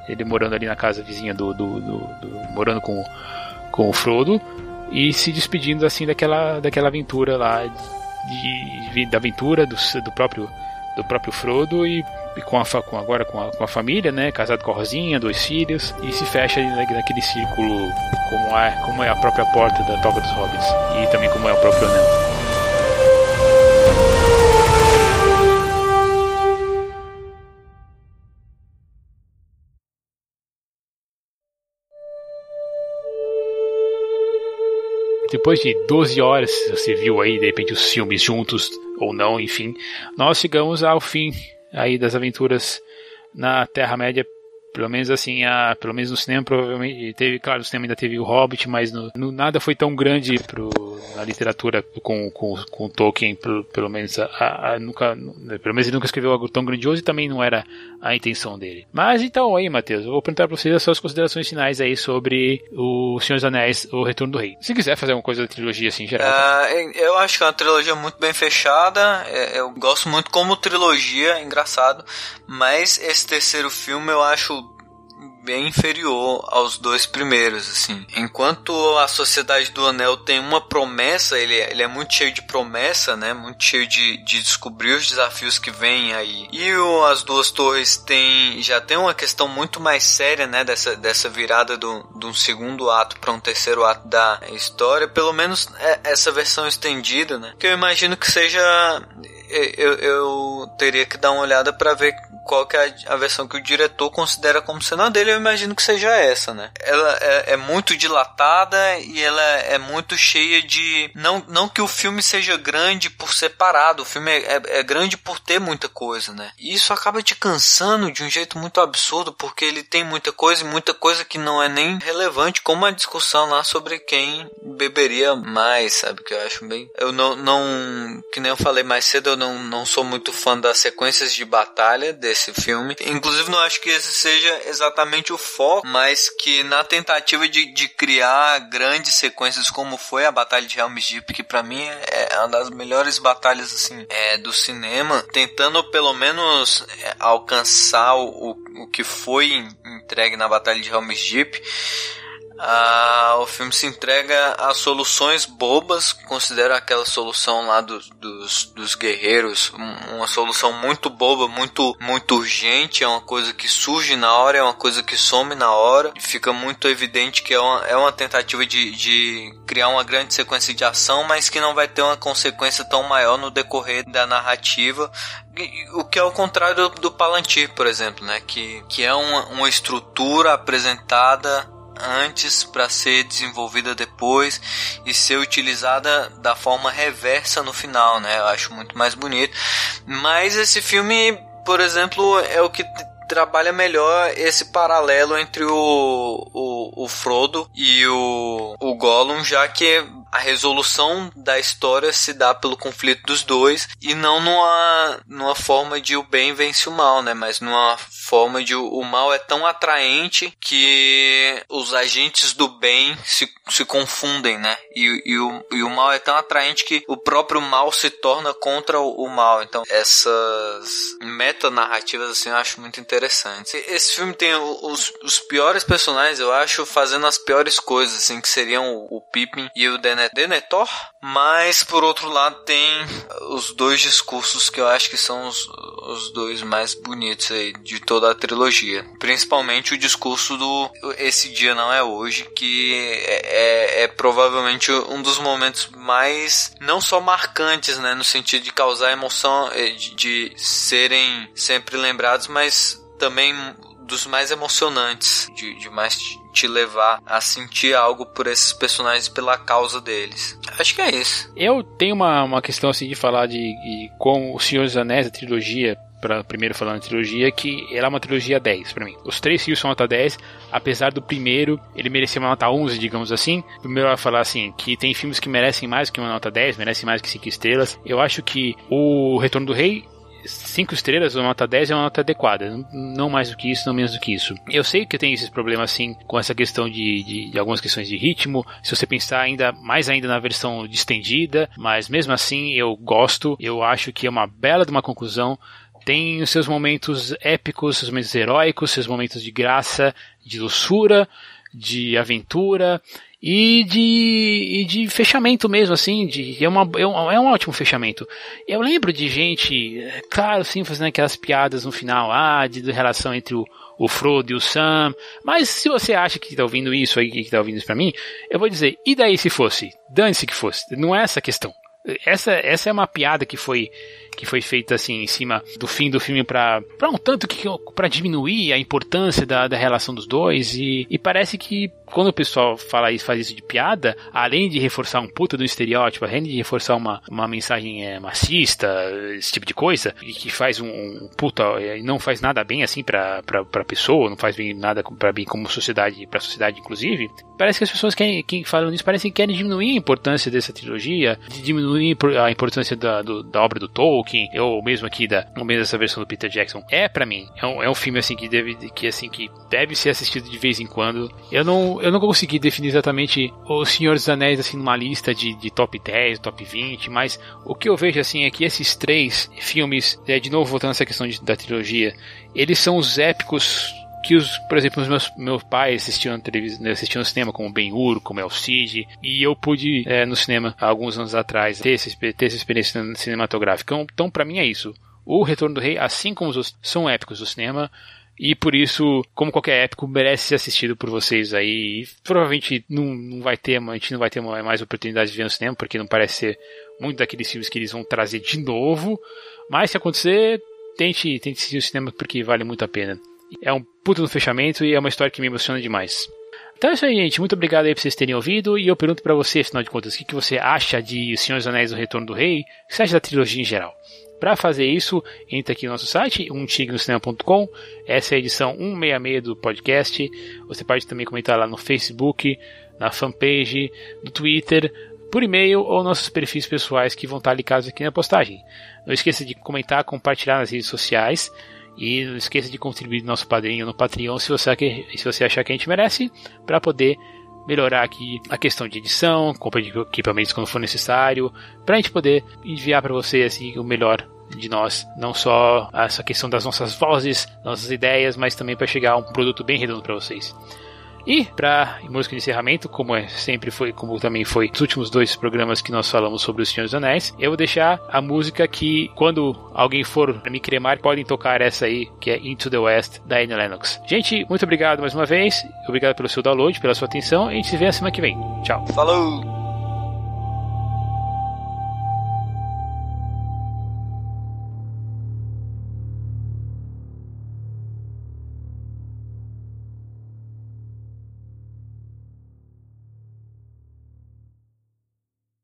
ele morando ali na casa vizinha do, do, do, do morando com com o Frodo e se despedindo assim daquela daquela aventura lá de, de da aventura do, do próprio do próprio Frodo e, e com, a, com agora com a, com a família, né, casado com a Rosinha, dois filhos e se fecha naquele círculo como é como é a própria porta da Toca dos Hobbits e também como é o próprio anel. Depois de 12 horas, você viu aí, de repente, os filmes juntos ou não, enfim, nós chegamos ao fim aí das aventuras na Terra-média pelo menos assim, a, pelo menos no cinema provavelmente teve, claro, no cinema ainda teve o Hobbit, mas no, no nada foi tão grande pro, na literatura com, com, com Tolkien, pelo, pelo menos a, a, nunca, pelo menos ele nunca escreveu algo tão grandioso e também não era a intenção dele. Mas então aí, Matheus, eu vou perguntar para vocês as suas considerações finais aí sobre o Senhor dos Anéis, o Retorno do Rei. Se quiser fazer alguma coisa da trilogia assim, geral. Uh, eu acho que é uma trilogia muito bem fechada, é, eu gosto muito como trilogia, engraçado, mas esse terceiro filme eu acho bem inferior aos dois primeiros, assim. Enquanto a Sociedade do Anel tem uma promessa, ele, é, ele é muito cheio de promessa, né? Muito cheio de, de descobrir os desafios que vêm aí. E o, as duas torres tem, já tem uma questão muito mais séria, né? Dessa, dessa virada do, de um segundo ato para um terceiro ato da história. Pelo menos é, essa versão estendida, né? Que eu imagino que seja eu, eu teria que dar uma olhada para ver qual que é a, versão que o diretor considera como sendo a dele, eu imagino que seja essa, né? Ela é, é, muito dilatada e ela é muito cheia de. Não, não que o filme seja grande por separado, o filme é, é, é grande por ter muita coisa, né? E isso acaba te cansando de um jeito muito absurdo, porque ele tem muita coisa e muita coisa que não é nem relevante, como a discussão lá sobre quem beberia mais, sabe? Que eu acho bem. Eu não. não que nem eu falei mais cedo, eu não, não sou muito fã das sequências de batalha desse filme. Inclusive, não acho que esse seja exatamente o foco, mas que na tentativa de, de criar grandes sequências, como foi a Batalha de Helm's Deep, que para mim é uma das melhores batalhas assim é, do cinema, tentando pelo menos é, alcançar o, o que foi entregue na Batalha de Helm's Deep ah, o filme se entrega a soluções bobas, considera aquela solução lá dos, dos, dos guerreiros uma solução muito boba, muito, muito urgente, é uma coisa que surge na hora, é uma coisa que some na hora, fica muito evidente que é uma, é uma tentativa de, de criar uma grande sequência de ação, mas que não vai ter uma consequência tão maior no decorrer da narrativa, o que é o contrário do, do Palantir, por exemplo, né? Que, que é uma, uma estrutura apresentada antes para ser desenvolvida depois e ser utilizada da forma reversa no final, né? Eu acho muito mais bonito. Mas esse filme, por exemplo, é o que trabalha melhor esse paralelo entre o, o, o Frodo e o, o Gollum, já que a resolução da história se dá pelo conflito dos dois e não numa, numa forma de o bem vence o mal, né? Mas numa forma de o mal é tão atraente que os agentes do bem se, se confundem, né? E, e, o, e o mal é tão atraente que o próprio mal se torna contra o, o mal. Então, essas metanarrativas, assim, eu acho muito interessantes. Esse filme tem os, os piores personagens, eu acho, fazendo as piores coisas, assim, que seriam o, o Pippin e o Denethor. Mas, por outro lado, tem os dois discursos que eu acho que são os, os dois mais bonitos aí de toda toda a trilogia. Principalmente o discurso do Esse Dia Não É Hoje, que é, é, é provavelmente um dos momentos mais, não só marcantes, né, no sentido de causar emoção, eh, de, de serem sempre lembrados, mas também dos mais emocionantes, de, de mais te levar a sentir algo por esses personagens pela causa deles. Acho que é isso. Eu tenho uma, uma questão assim de falar de, de como o Senhor dos Anéis, a trilogia, para primeiro falando da trilogia, que ela é uma trilogia 10 para mim. Os três filmes são nota 10, apesar do primeiro ele merecer uma nota 11, digamos assim. Primeiro eu falar assim, que tem filmes que merecem mais que uma nota 10, merecem mais que 5 estrelas. Eu acho que o Retorno do Rei 5 estrelas, uma nota 10 é uma nota adequada. Não mais do que isso, não menos do que isso. Eu sei que tem esses problemas assim com essa questão de, de, de, algumas questões de ritmo. Se você pensar ainda mais ainda na versão distendida, mas mesmo assim eu gosto. Eu acho que é uma bela de uma conclusão tem os seus momentos épicos, seus momentos heróicos, seus momentos de graça, de doçura, de aventura e de, e de fechamento mesmo, assim, de, é, uma, é, um, é um ótimo fechamento. Eu lembro de gente, claro, sim, fazendo aquelas piadas no final, ah, de, de relação entre o, o Frodo e o Sam, mas se você acha que está ouvindo isso aí, que está ouvindo isso para mim, eu vou dizer, e daí se fosse? Dane-se que fosse, não é essa a questão. Essa, essa é uma piada que foi que foi feita assim em cima do fim do filme para um tanto que para diminuir a importância da, da relação dos dois. E, e parece que quando o pessoal fala isso, faz isso de piada, além de reforçar um puta do estereótipo, além de reforçar uma, uma mensagem é, esse tipo de coisa, e que faz um, um puta e não faz nada bem assim pra, pessoa, não faz bem nada pra bem como sociedade, pra sociedade inclusive, parece que as pessoas querem, que falam isso parecem que querem diminuir a importância dessa trilogia, de diminuir a importância da, do, da obra do Tolkien, ou mesmo aqui da, ou mesmo dessa versão do Peter Jackson. É para mim, é um, é um filme assim que deve, que assim que deve ser assistido de vez em quando. Eu não eu, não consegui definir exatamente o Senhor dos Anéis assim numa lista de, de top 10, top 20, mas o que eu vejo assim é que esses três filmes, é, de novo voltando a essa questão de, da trilogia, eles são os épicos que os, por exemplo, os meus, meus pais assistiam televisão, assistiam no cinema como Ben Hur, como El Cid, e eu pude é, no cinema há alguns anos atrás ter, esse, ter essa experiência cinematográfica. Então, então para mim é isso. O Retorno do Rei, assim como os são épicos do cinema, e por isso, como qualquer épico, merece ser assistido por vocês aí. E provavelmente não, não vai ter, a gente não vai ter mais oportunidade de ver no cinema, porque não parece ser muito daqueles filmes que eles vão trazer de novo. Mas se acontecer, tente, tente assistir o cinema porque vale muito a pena. É um puto no fechamento e é uma história que me emociona demais. Então é isso aí, gente. Muito obrigado aí por vocês terem ouvido. E eu pergunto para você, afinal de contas, o que, você acha de Senhor dos Anéis do Retorno do Rei? O que você acha da trilogia em geral? Para fazer isso, entre aqui no nosso site, umtignocinema.com. Essa é a edição 166 do podcast. Você pode também comentar lá no Facebook, na fanpage, no Twitter, por e-mail ou nossos perfis pessoais que vão estar ligados aqui na postagem. Não esqueça de comentar, compartilhar nas redes sociais. E não esqueça de contribuir no nosso padrinho no Patreon se você, se você achar que a gente merece, para poder melhorar aqui a questão de edição, compra de equipamentos quando for necessário, para a gente poder enviar para você assim, o melhor de nós, não só essa questão das nossas vozes, nossas ideias, mas também para chegar a um produto bem redondo para vocês. E para música de encerramento, como é, sempre foi, como também foi nos últimos dois programas que nós falamos sobre os Senhor dos Anéis, eu vou deixar a música que quando alguém for me cremar podem tocar essa aí, que é Into the West da Annie Lennox. Gente, muito obrigado mais uma vez, obrigado pelo seu download, pela sua atenção e a gente se vê na semana que vem. Tchau. Falou!